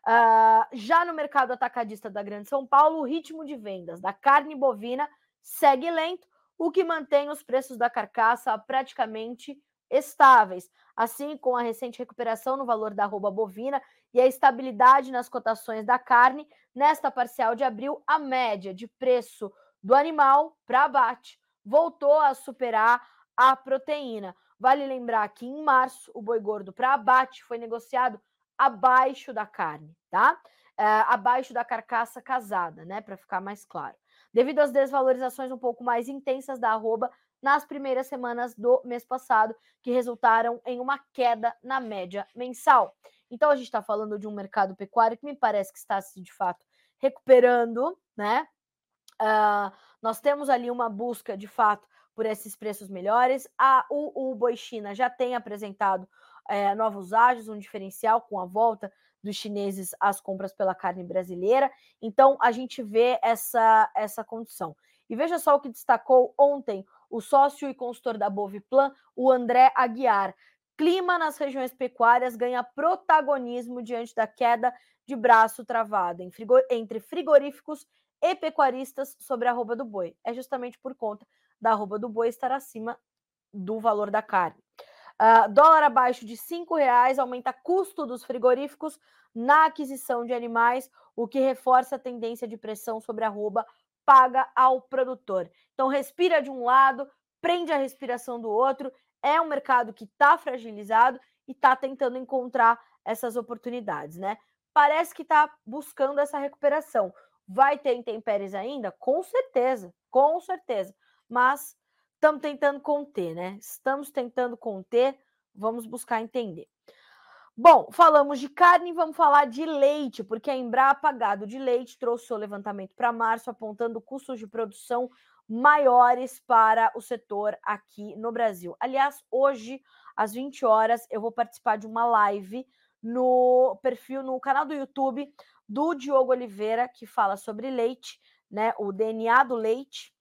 [SPEAKER 1] Uh, já no mercado atacadista da Grande São Paulo, o ritmo de vendas da carne bovina segue lento, o que mantém os preços da carcaça praticamente estáveis. Assim, com a recente recuperação no valor da arroba bovina e a estabilidade nas cotações da carne, nesta parcial de abril, a média de preço do animal para abate voltou a superar a proteína. Vale lembrar que em março o boi gordo para abate foi negociado abaixo da carne, tá? É, abaixo da carcaça casada, né? Para ficar mais claro. Devido às desvalorizações um pouco mais intensas da arroba nas primeiras semanas do mês passado, que resultaram em uma queda na média mensal. Então a gente está falando de um mercado pecuário que me parece que está se de fato recuperando, né? Uh, nós temos ali uma busca de fato por esses preços melhores. A, o, o Boi China já tem apresentado é, novos ágios, um diferencial com a volta dos chineses às compras pela carne brasileira. Então, a gente vê essa, essa condição. E veja só o que destacou ontem o sócio e consultor da Boviplan, o André Aguiar. Clima nas regiões pecuárias ganha protagonismo diante da queda de braço travado entre frigoríficos e pecuaristas sobre a arroba do boi. É justamente por conta da arroba do boi estar acima do valor da carne. Uh, dólar abaixo de cinco reais aumenta custo dos frigoríficos na aquisição de animais, o que reforça a tendência de pressão sobre a arroba paga ao produtor. Então, respira de um lado, prende a respiração do outro. É um mercado que está fragilizado e está tentando encontrar essas oportunidades, né? Parece que está buscando essa recuperação. Vai ter intempéries ainda? Com certeza, com certeza mas estamos tentando conter, né? Estamos tentando conter, vamos buscar entender. Bom, falamos de carne, vamos falar de leite, porque a Embrapa Gado de Leite trouxe seu levantamento para março, apontando custos de produção maiores para o setor aqui no Brasil. Aliás, hoje, às 20 horas, eu vou participar de uma live no perfil, no canal do YouTube do Diogo Oliveira, que fala sobre leite, né? O DNA do leite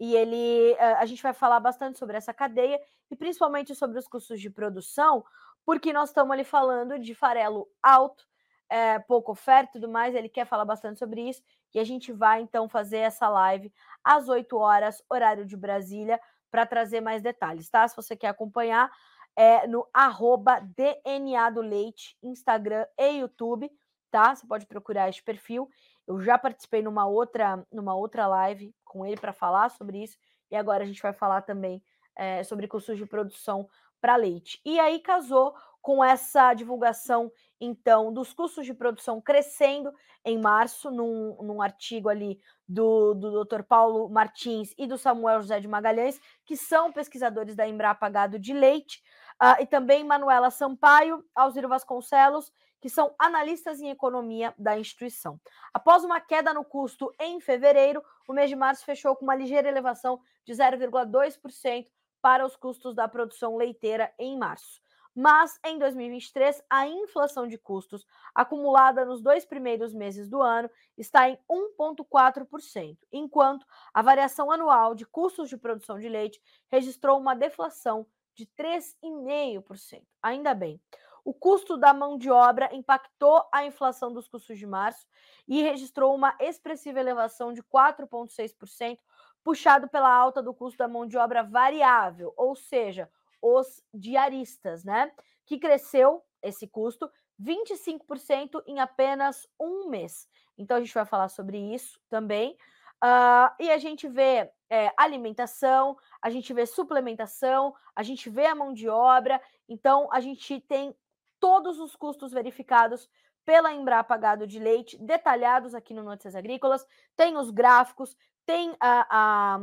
[SPEAKER 1] e ele a gente vai falar bastante sobre essa cadeia e principalmente sobre os custos de produção, porque nós estamos ali falando de farelo alto, é, pouca oferta e tudo mais. Ele quer falar bastante sobre isso. E a gente vai então fazer essa live às 8 horas, horário de Brasília, para trazer mais detalhes, tá? Se você quer acompanhar, é no arroba DNA do Leite, Instagram e YouTube, tá? Você pode procurar esse perfil. Eu já participei numa outra, numa outra live com ele para falar sobre isso, e agora a gente vai falar também é, sobre custos de produção para leite. E aí casou com essa divulgação, então, dos custos de produção crescendo em março, num, num artigo ali do, do Dr. Paulo Martins e do Samuel José de Magalhães, que são pesquisadores da Embrapa Gado de Leite, uh, e também Manuela Sampaio, Alziro Vasconcelos, que são analistas em economia da instituição. Após uma queda no custo em fevereiro, o mês de março fechou com uma ligeira elevação de 0,2% para os custos da produção leiteira em março. Mas em 2023, a inflação de custos acumulada nos dois primeiros meses do ano está em 1,4%, enquanto a variação anual de custos de produção de leite registrou uma deflação de 3,5%. Ainda bem. O custo da mão de obra impactou a inflação dos custos de março e registrou uma expressiva elevação de 4,6%, puxado pela alta do custo da mão de obra variável, ou seja, os diaristas, né? Que cresceu esse custo 25% em apenas um mês. Então a gente vai falar sobre isso também. Uh, e a gente vê é, alimentação, a gente vê suplementação, a gente vê a mão de obra. Então a gente tem todos os custos verificados pela Embrapa Gado de Leite, detalhados aqui no Notícias Agrícolas. Tem os gráficos, tem a, a,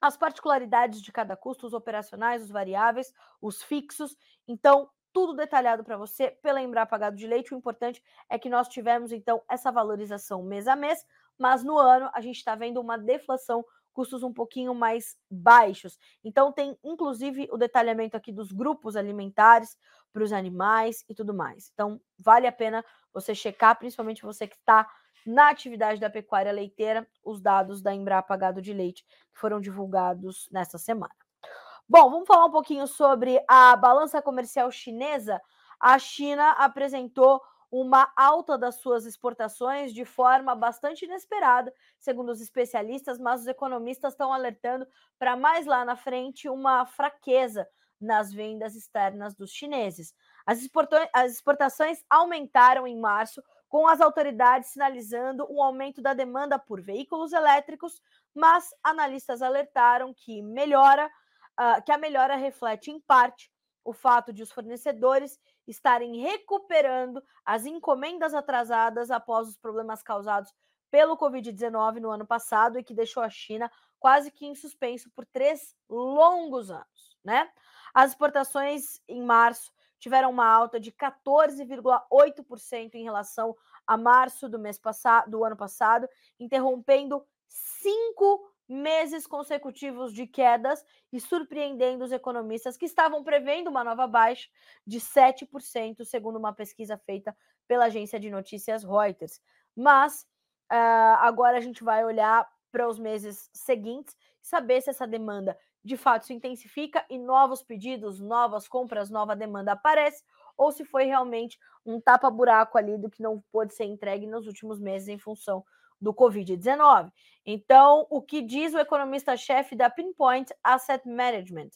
[SPEAKER 1] as particularidades de cada custo, os operacionais, os variáveis, os fixos. Então, tudo detalhado para você pela Embrapa Gado de Leite. O importante é que nós tivemos, então, essa valorização mês a mês, mas no ano a gente está vendo uma deflação, custos um pouquinho mais baixos. Então, tem inclusive o detalhamento aqui dos grupos alimentares para os animais e tudo mais. Então, vale a pena você checar, principalmente você que está na atividade da pecuária leiteira, os dados da Embrapa Gado de Leite que foram divulgados nesta semana. Bom, vamos falar um pouquinho sobre a balança comercial chinesa. A China apresentou uma alta das suas exportações de forma bastante inesperada, segundo os especialistas, mas os economistas estão alertando para mais lá na frente uma fraqueza nas vendas externas dos chineses. As, exportações aumentaram em março com as autoridades sinalizando um aumento da demanda por veículos elétricos, mas analistas alertaram que melhora, uh, que a melhora reflete em parte o fato de os fornecedores estarem recuperando as encomendas atrasadas após os problemas causados pelo Covid-19 no ano passado e que deixou a China quase que em suspenso por três longos anos, né? As exportações em março tiveram uma alta de 14,8% em relação a março do mês passado, do ano passado, interrompendo cinco meses consecutivos de quedas e surpreendendo os economistas que estavam prevendo uma nova baixa de 7%, segundo uma pesquisa feita pela agência de notícias Reuters. Mas uh, agora a gente vai olhar para os meses seguintes e saber se essa demanda de fato se intensifica e novos pedidos, novas compras, nova demanda aparece, ou se foi realmente um tapa-buraco ali do que não pôde ser entregue nos últimos meses em função do Covid-19. Então, o que diz o economista-chefe da Pinpoint Asset Management?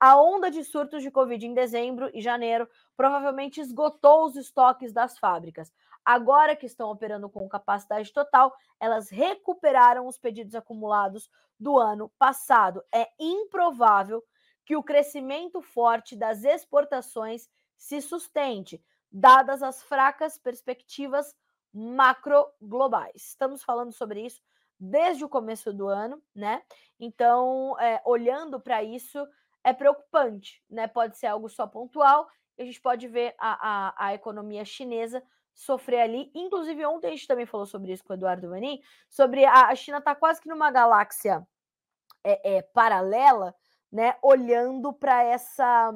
[SPEAKER 1] A onda de surtos de Covid em dezembro e janeiro provavelmente esgotou os estoques das fábricas. Agora que estão operando com capacidade total, elas recuperaram os pedidos acumulados do ano passado. É improvável que o crescimento forte das exportações se sustente, dadas as fracas perspectivas macro globais. Estamos falando sobre isso desde o começo do ano, né? Então, é, olhando para isso, é preocupante, né? Pode ser algo só pontual, a gente pode ver a, a, a economia chinesa sofrer ali. Inclusive, ontem a gente também falou sobre isso com o Eduardo Vanin, sobre a, China está quase que numa galáxia é, é, paralela, né? Olhando para essa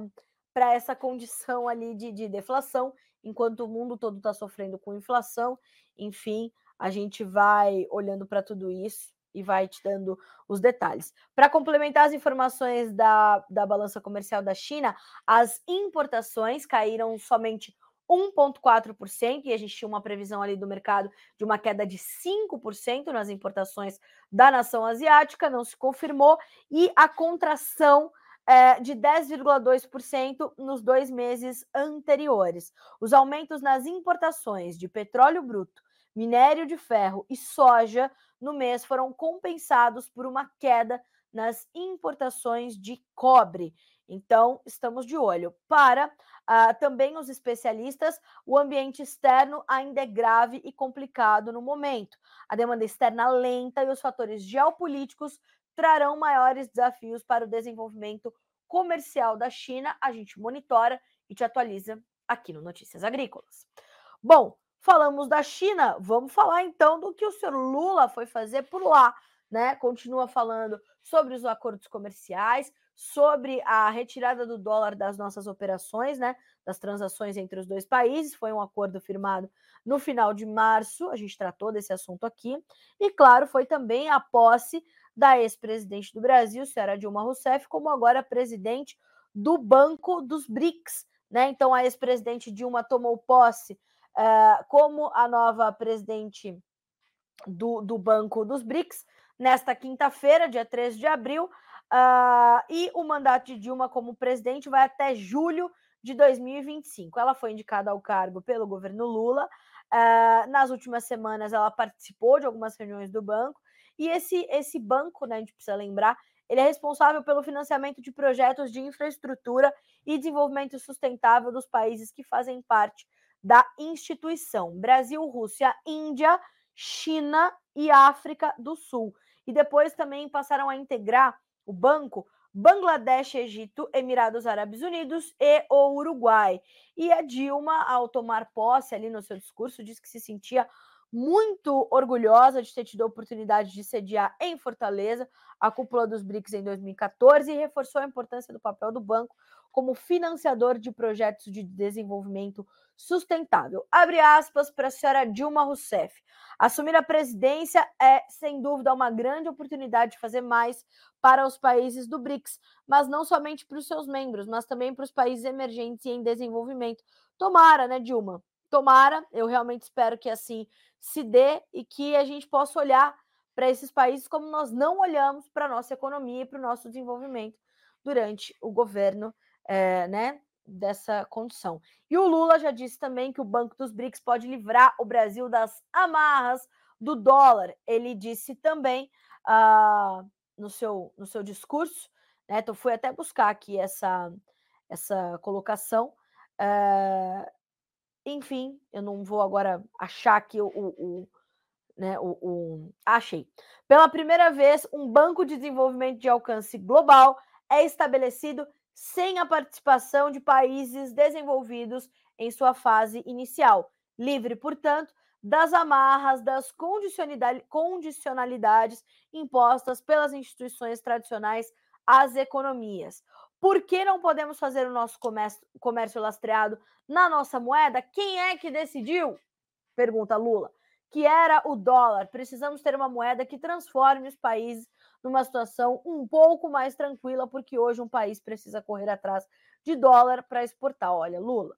[SPEAKER 1] para essa condição ali de, de deflação, enquanto o mundo todo está sofrendo com inflação. Enfim, a gente vai olhando para tudo isso e vai te dando os detalhes. Para complementar as informações da, da balança comercial da China, as importações caíram somente 1,4%, e a gente tinha uma previsão ali do mercado de uma queda de 5% nas importações da nação asiática, não se confirmou, e a contração é, de 10,2% nos dois meses anteriores. Os aumentos nas importações de petróleo bruto, minério de ferro e soja no mês foram compensados por uma queda nas importações de cobre. Então, estamos de olho. Para uh, também os especialistas, o ambiente externo ainda é grave e complicado no momento. A demanda externa lenta e os fatores geopolíticos trarão maiores desafios para o desenvolvimento comercial da China. A gente monitora e te atualiza aqui no Notícias Agrícolas. Bom, falamos da China, vamos falar então do que o senhor Lula foi fazer por lá, né? Continua falando sobre os acordos comerciais, sobre a retirada do dólar das nossas operações, né? Das transações entre os dois países. Foi um acordo firmado no final de março, a gente tratou desse assunto aqui. E, claro, foi também a posse da ex-presidente do Brasil, senhora Dilma Rousseff, como agora presidente do Banco dos BRICS. Né? Então, a ex-presidente Dilma tomou posse uh, como a nova presidente do, do Banco dos BRICS nesta quinta-feira, dia 13 de abril, uh, e o mandato de Dilma como presidente vai até julho de 2025. Ela foi indicada ao cargo pelo governo Lula. Uh, nas últimas semanas, ela participou de algumas reuniões do banco e esse, esse banco, né, a gente precisa lembrar, ele é responsável pelo financiamento de projetos de infraestrutura e desenvolvimento sustentável dos países que fazem parte da instituição: Brasil, Rússia, Índia, China e África do Sul. E depois também passaram a integrar o banco Bangladesh, Egito, Emirados Árabes Unidos e o Uruguai. E a Dilma, ao tomar posse ali no seu discurso, disse que se sentia muito orgulhosa de ter tido a oportunidade de sediar em Fortaleza a cúpula dos BRICS em 2014 e reforçou a importância do papel do banco como financiador de projetos de desenvolvimento sustentável. Abre aspas para a senhora Dilma Rousseff. Assumir a presidência é, sem dúvida, uma grande oportunidade de fazer mais para os países do BRICS, mas não somente para os seus membros, mas também para os países emergentes e em desenvolvimento. Tomara, né, Dilma? Tomara, eu realmente espero que assim se dê e que a gente possa olhar para esses países como nós não olhamos para a nossa economia e para o nosso desenvolvimento durante o governo é, né, dessa condição. E o Lula já disse também que o Banco dos BRICS pode livrar o Brasil das amarras do dólar. Ele disse também uh, no, seu, no seu discurso, né, então fui até buscar aqui essa, essa colocação. Uh, enfim, eu não vou agora achar que o, o, né, o, o, achei. Pela primeira vez, um banco de desenvolvimento de alcance global é estabelecido sem a participação de países desenvolvidos em sua fase inicial, livre, portanto, das amarras das condicionalidades impostas pelas instituições tradicionais às economias. Por que não podemos fazer o nosso comércio, comércio lastreado na nossa moeda? Quem é que decidiu? Pergunta Lula. Que era o dólar. Precisamos ter uma moeda que transforme os países numa situação um pouco mais tranquila, porque hoje um país precisa correr atrás de dólar para exportar. Olha, Lula,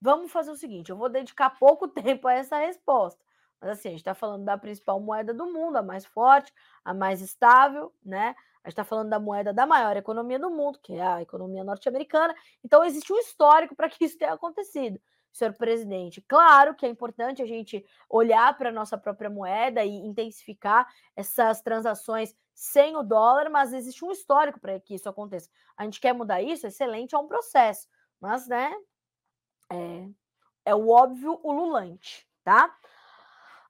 [SPEAKER 1] vamos fazer o seguinte: eu vou dedicar pouco tempo a essa resposta. Mas assim, a gente está falando da principal moeda do mundo, a mais forte, a mais estável, né? A gente está falando da moeda da maior economia do mundo, que é a economia norte-americana. Então, existe um histórico para que isso tenha acontecido, senhor presidente. Claro que é importante a gente olhar para a nossa própria moeda e intensificar essas transações sem o dólar, mas existe um histórico para que isso aconteça. A gente quer mudar isso, excelente, é um processo. Mas, né, é, é o óbvio ululante, tá?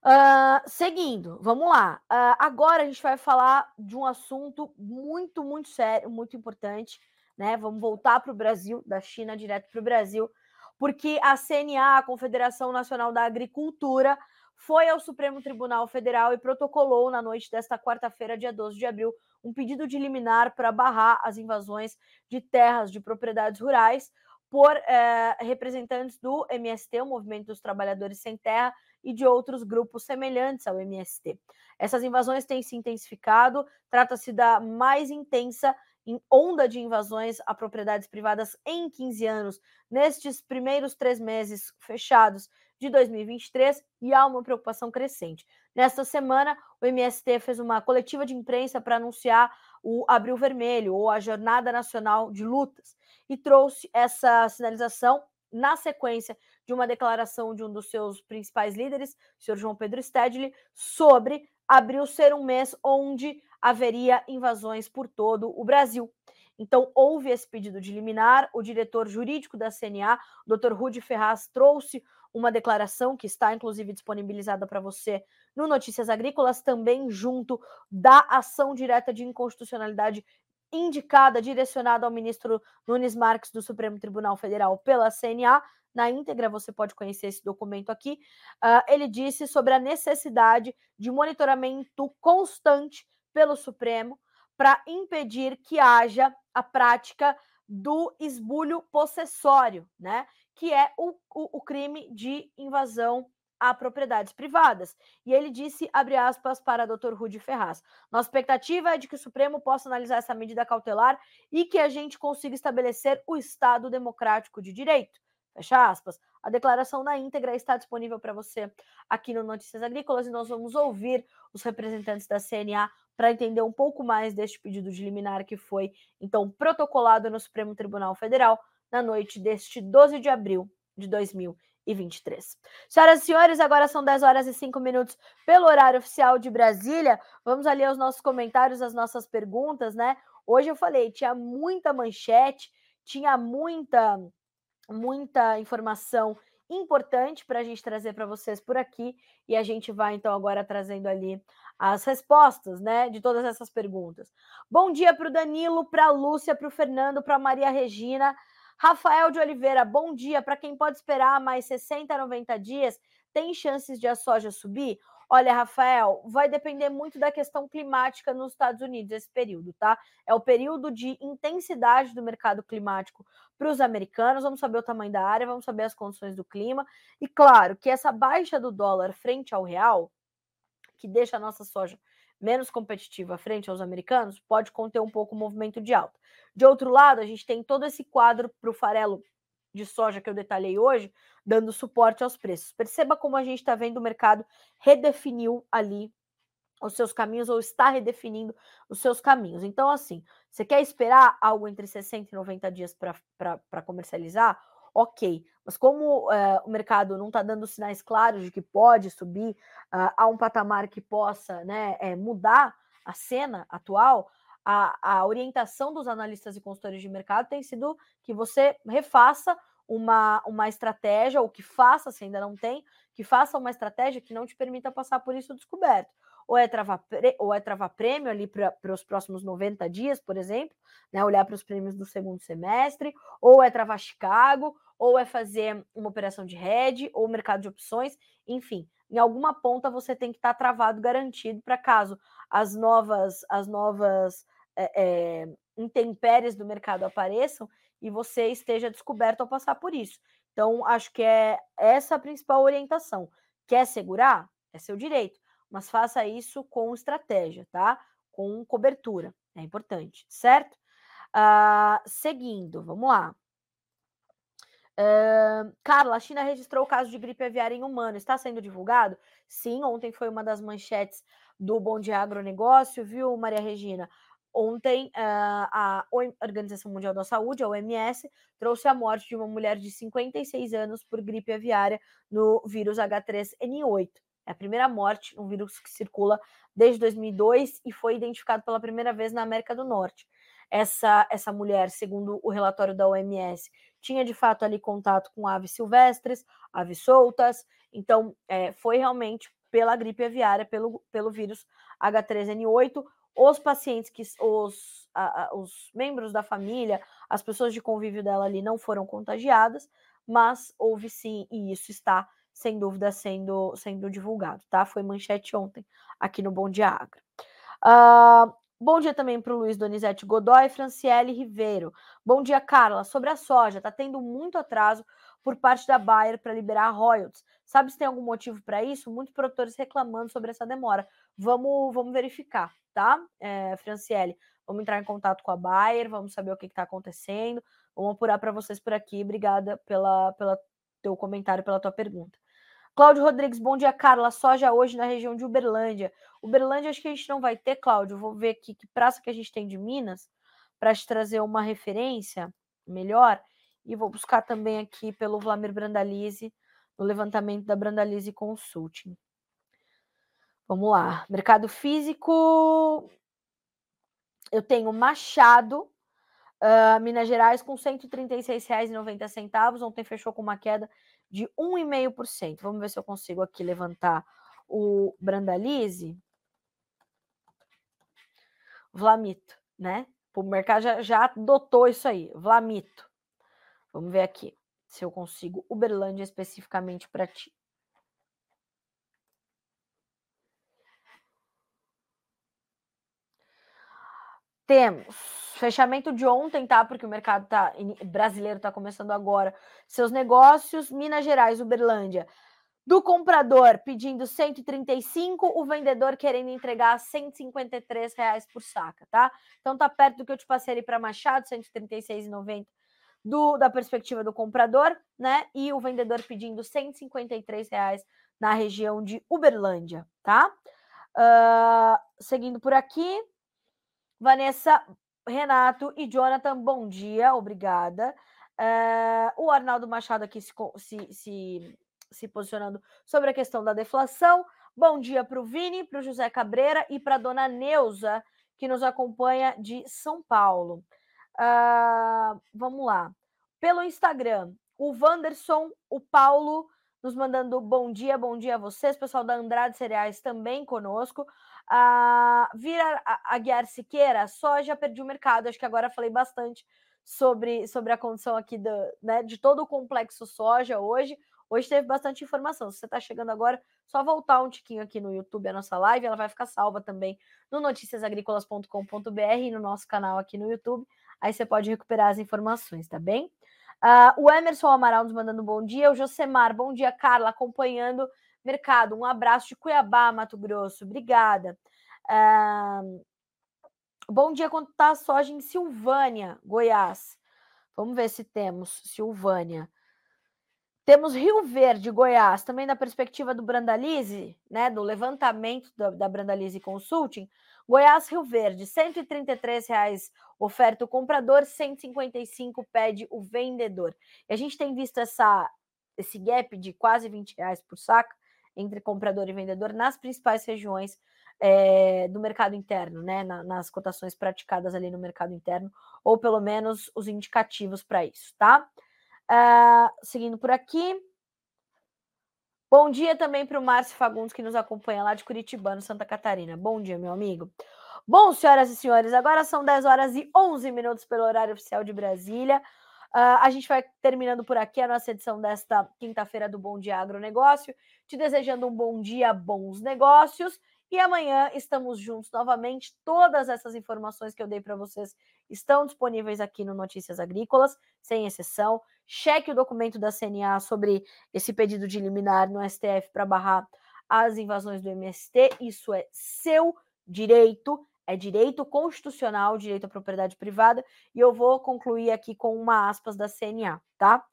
[SPEAKER 1] Uh, seguindo, vamos lá. Uh, agora a gente vai falar de um assunto muito, muito sério, muito importante, né? Vamos voltar para o Brasil, da China direto para o Brasil, porque a CNA, a Confederação Nacional da Agricultura, foi ao Supremo Tribunal Federal e protocolou na noite desta quarta-feira, dia 12 de abril, um pedido de liminar para barrar as invasões de terras de propriedades rurais por eh, representantes do MST, o Movimento dos Trabalhadores Sem Terra, e de outros grupos semelhantes ao MST. Essas invasões têm se intensificado, trata-se da mais intensa onda de invasões a propriedades privadas em 15 anos, nestes primeiros três meses fechados de 2023, e há uma preocupação crescente. Nesta semana, o MST fez uma coletiva de imprensa para anunciar o Abril Vermelho, ou a Jornada Nacional de Lutas, e trouxe essa sinalização na sequência de uma declaração de um dos seus principais líderes, o senhor João Pedro Stedley, sobre abril ser um mês onde haveria invasões por todo o Brasil. Então, houve esse pedido de liminar. O diretor jurídico da CNA, Dr. Rudi Ferraz, trouxe uma declaração que está, inclusive, disponibilizada para você no Notícias Agrícolas, também junto da ação direta de inconstitucionalidade indicada, direcionada ao ministro Nunes Marques do Supremo Tribunal Federal pela CNA. Na íntegra, você pode conhecer esse documento aqui. Uh, ele disse sobre a necessidade de monitoramento constante pelo Supremo para impedir que haja a prática do esbulho possessório, né? Que é o, o, o crime de invasão a propriedades privadas. E ele disse, abre aspas, para Dr. Rudi Ferraz. Nossa expectativa é de que o Supremo possa analisar essa medida cautelar e que a gente consiga estabelecer o Estado democrático de direito. Fecha aspas. A declaração na íntegra está disponível para você aqui no Notícias Agrícolas e nós vamos ouvir os representantes da CNA para entender um pouco mais deste pedido de liminar que foi então protocolado no Supremo Tribunal Federal na noite deste 12 de abril de 2023. Senhoras e senhores, agora são 10 horas e 5 minutos pelo horário oficial de Brasília. Vamos ali aos nossos comentários, as nossas perguntas, né? Hoje eu falei, tinha muita manchete, tinha muita muita informação importante para a gente trazer para vocês por aqui e a gente vai então agora trazendo ali as respostas, né, de todas essas perguntas. Bom dia para o Danilo, para a Lúcia, para o Fernando, para Maria Regina, Rafael de Oliveira. Bom dia para quem pode esperar mais 60, 90 dias. Tem chances de a soja subir? Olha, Rafael, vai depender muito da questão climática nos Estados Unidos esse período, tá? É o período de intensidade do mercado climático para os americanos. Vamos saber o tamanho da área, vamos saber as condições do clima. E claro que essa baixa do dólar frente ao real, que deixa a nossa soja menos competitiva frente aos americanos, pode conter um pouco o movimento de alta. De outro lado, a gente tem todo esse quadro para o farelo de soja que eu detalhei hoje, dando suporte aos preços. Perceba como a gente está vendo o mercado redefiniu ali os seus caminhos ou está redefinindo os seus caminhos. Então, assim, você quer esperar algo entre 60 e 90 dias para comercializar? Ok, mas como uh, o mercado não está dando sinais claros de que pode subir uh, a um patamar que possa né, é, mudar a cena atual, a, a orientação dos analistas e consultores de mercado tem sido que você refaça uma, uma estratégia, ou que faça, se ainda não tem, que faça uma estratégia que não te permita passar por isso descoberto. Ou é travar, ou é travar prêmio ali para os próximos 90 dias, por exemplo, né, olhar para os prêmios do segundo semestre, ou é travar Chicago, ou é fazer uma operação de hedge, ou mercado de opções, enfim, em alguma ponta você tem que estar tá travado, garantido, para caso as novas, as novas é, é, intempéries do mercado apareçam e você esteja descoberto ao passar por isso. Então, acho que é essa a principal orientação. Quer segurar? É seu direito, mas faça isso com estratégia, tá? Com cobertura, é importante, certo? Uh, seguindo, vamos lá. Uh, Carla, a China registrou o caso de gripe aviária em humano. Está sendo divulgado? Sim, ontem foi uma das manchetes do Bom Dia Agronegócio, viu, Maria Regina? Ontem, uh, a Organização Mundial da Saúde, a OMS, trouxe a morte de uma mulher de 56 anos por gripe aviária no vírus H3N8. É a primeira morte, um vírus que circula desde 2002 e foi identificado pela primeira vez na América do Norte. Essa, essa mulher, segundo o relatório da OMS, tinha de fato ali contato com aves silvestres, aves soltas, então é, foi realmente pela gripe aviária, pelo, pelo vírus H3N8 os pacientes que os, a, a, os membros da família, as pessoas de convívio dela ali não foram contagiadas, mas houve sim, e isso está sem dúvida sendo, sendo divulgado, tá? Foi manchete ontem aqui no Bom Dia Agro. Uh, bom dia também para o Luiz Donizete Godoy Franciele Ribeiro. Bom dia, Carla. Sobre a soja, está tendo muito atraso por parte da Bayer para liberar royalties. Sabe se tem algum motivo para isso? Muitos produtores reclamando sobre essa demora. Vamos, vamos verificar, tá, é, Franciele? Vamos entrar em contato com a Bayer, vamos saber o que está acontecendo. Vamos apurar para vocês por aqui. Obrigada pela, pela teu comentário, pela tua pergunta. Cláudio Rodrigues, bom dia, Carla. Soja hoje na região de Uberlândia. Uberlândia, acho que a gente não vai ter, Cláudio. Vou ver aqui que praça que a gente tem de Minas para te trazer uma referência melhor. E vou buscar também aqui pelo Vlamir Brandalize, no levantamento da Brandalize Consulting. Vamos lá. Mercado físico. Eu tenho Machado, uh, Minas Gerais, com R$ 136,90. Ontem fechou com uma queda de 1,5%. Vamos ver se eu consigo aqui levantar o Brandalize. Vlamito, né? O mercado já, já adotou isso aí, Vlamito. Vamos ver aqui se eu consigo Uberlândia especificamente para ti. Temos fechamento de ontem, tá? Porque o mercado tá, brasileiro está começando agora seus negócios. Minas Gerais, Uberlândia, do comprador pedindo 135, o vendedor querendo entregar 153 reais por saca, tá? Então tá perto do que eu te passei ali para Machado, 136,90 do da perspectiva do comprador, né? E o vendedor pedindo 153 reais na região de Uberlândia, tá? Uh, seguindo por aqui, Vanessa, Renato e Jonathan, bom dia, obrigada. Uh, o Arnaldo Machado aqui se, se, se, se, posicionando sobre a questão da deflação. Bom dia para o Vini, para o José Cabreira e para a dona Neuza, que nos acompanha de São Paulo. Uh, vamos lá. Pelo Instagram, o Wanderson, o Paulo, nos mandando bom dia, bom dia a vocês. Pessoal da Andrade Cereais também conosco. A Vira Aguiar Siqueira, soja perdi o mercado. Acho que agora falei bastante sobre, sobre a condição aqui do, né, de todo o complexo soja hoje. Hoje teve bastante informação. Se você está chegando agora, só voltar um tiquinho aqui no YouTube a nossa live, ela vai ficar salva também no noticiasagricolas.com.br e no nosso canal aqui no YouTube. Aí você pode recuperar as informações, tá bem? Uh, o Emerson Amaral nos mandando um bom dia. O Josemar, bom dia, Carla, acompanhando mercado. Um abraço de Cuiabá, Mato Grosso. Obrigada. Uh, bom dia, quanto está a soja em Silvânia, Goiás? Vamos ver se temos Silvânia. Temos Rio Verde, Goiás, também na perspectiva do Brandalize, né, do levantamento da, da Brandalize Consulting. Goiás, Rio Verde, R$ 133,00 oferta o comprador, 155 pede o vendedor. E a gente tem visto essa, esse gap de quase 20 reais por saco entre comprador e vendedor nas principais regiões é, do mercado interno, né? Na, nas cotações praticadas ali no mercado interno, ou pelo menos os indicativos para isso, tá? Uh, seguindo por aqui. Bom dia também para o Márcio Fagundes, que nos acompanha lá de Curitibano, Santa Catarina. Bom dia, meu amigo. Bom, senhoras e senhores, agora são 10 horas e 11 minutos pelo horário oficial de Brasília. Uh, a gente vai terminando por aqui a nossa edição desta quinta-feira do Bom Dia Agronegócio, te desejando um bom dia, bons negócios e amanhã estamos juntos novamente. Todas essas informações que eu dei para vocês estão disponíveis aqui no Notícias Agrícolas, sem exceção. Cheque o documento da CNA sobre esse pedido de liminar no STF para barrar as invasões do MST. Isso é seu direito, é direito constitucional, direito à propriedade privada. E eu vou concluir aqui com uma aspas da CNA, tá?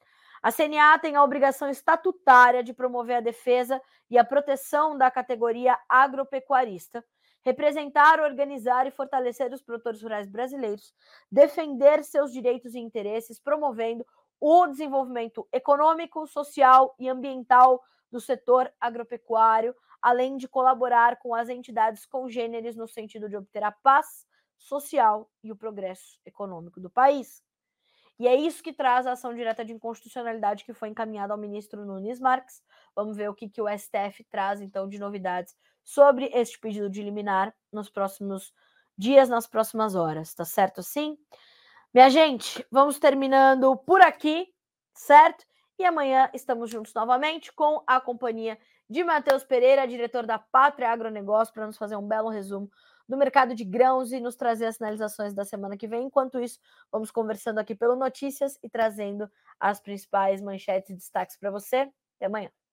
[SPEAKER 1] A CNA tem a obrigação estatutária de promover a defesa e a proteção da categoria agropecuarista, representar, organizar e fortalecer os produtores rurais brasileiros, defender seus direitos e interesses, promovendo o desenvolvimento econômico, social e ambiental do setor agropecuário, além de colaborar com as entidades congêneres no sentido de obter a paz social e o progresso econômico do país. E é isso que traz a ação direta de inconstitucionalidade que foi encaminhada ao ministro Nunes Marques. Vamos ver o que, que o STF traz, então, de novidades sobre este pedido de liminar nos próximos dias, nas próximas horas. Tá certo assim? Minha gente, vamos terminando por aqui, certo? E amanhã estamos juntos novamente com a companhia de Matheus Pereira, diretor da Pátria Agronegócio, para nos fazer um belo resumo do mercado de grãos e nos trazer as sinalizações da semana que vem. Enquanto isso, vamos conversando aqui pelo Notícias e trazendo as principais manchetes e destaques para você. Até amanhã.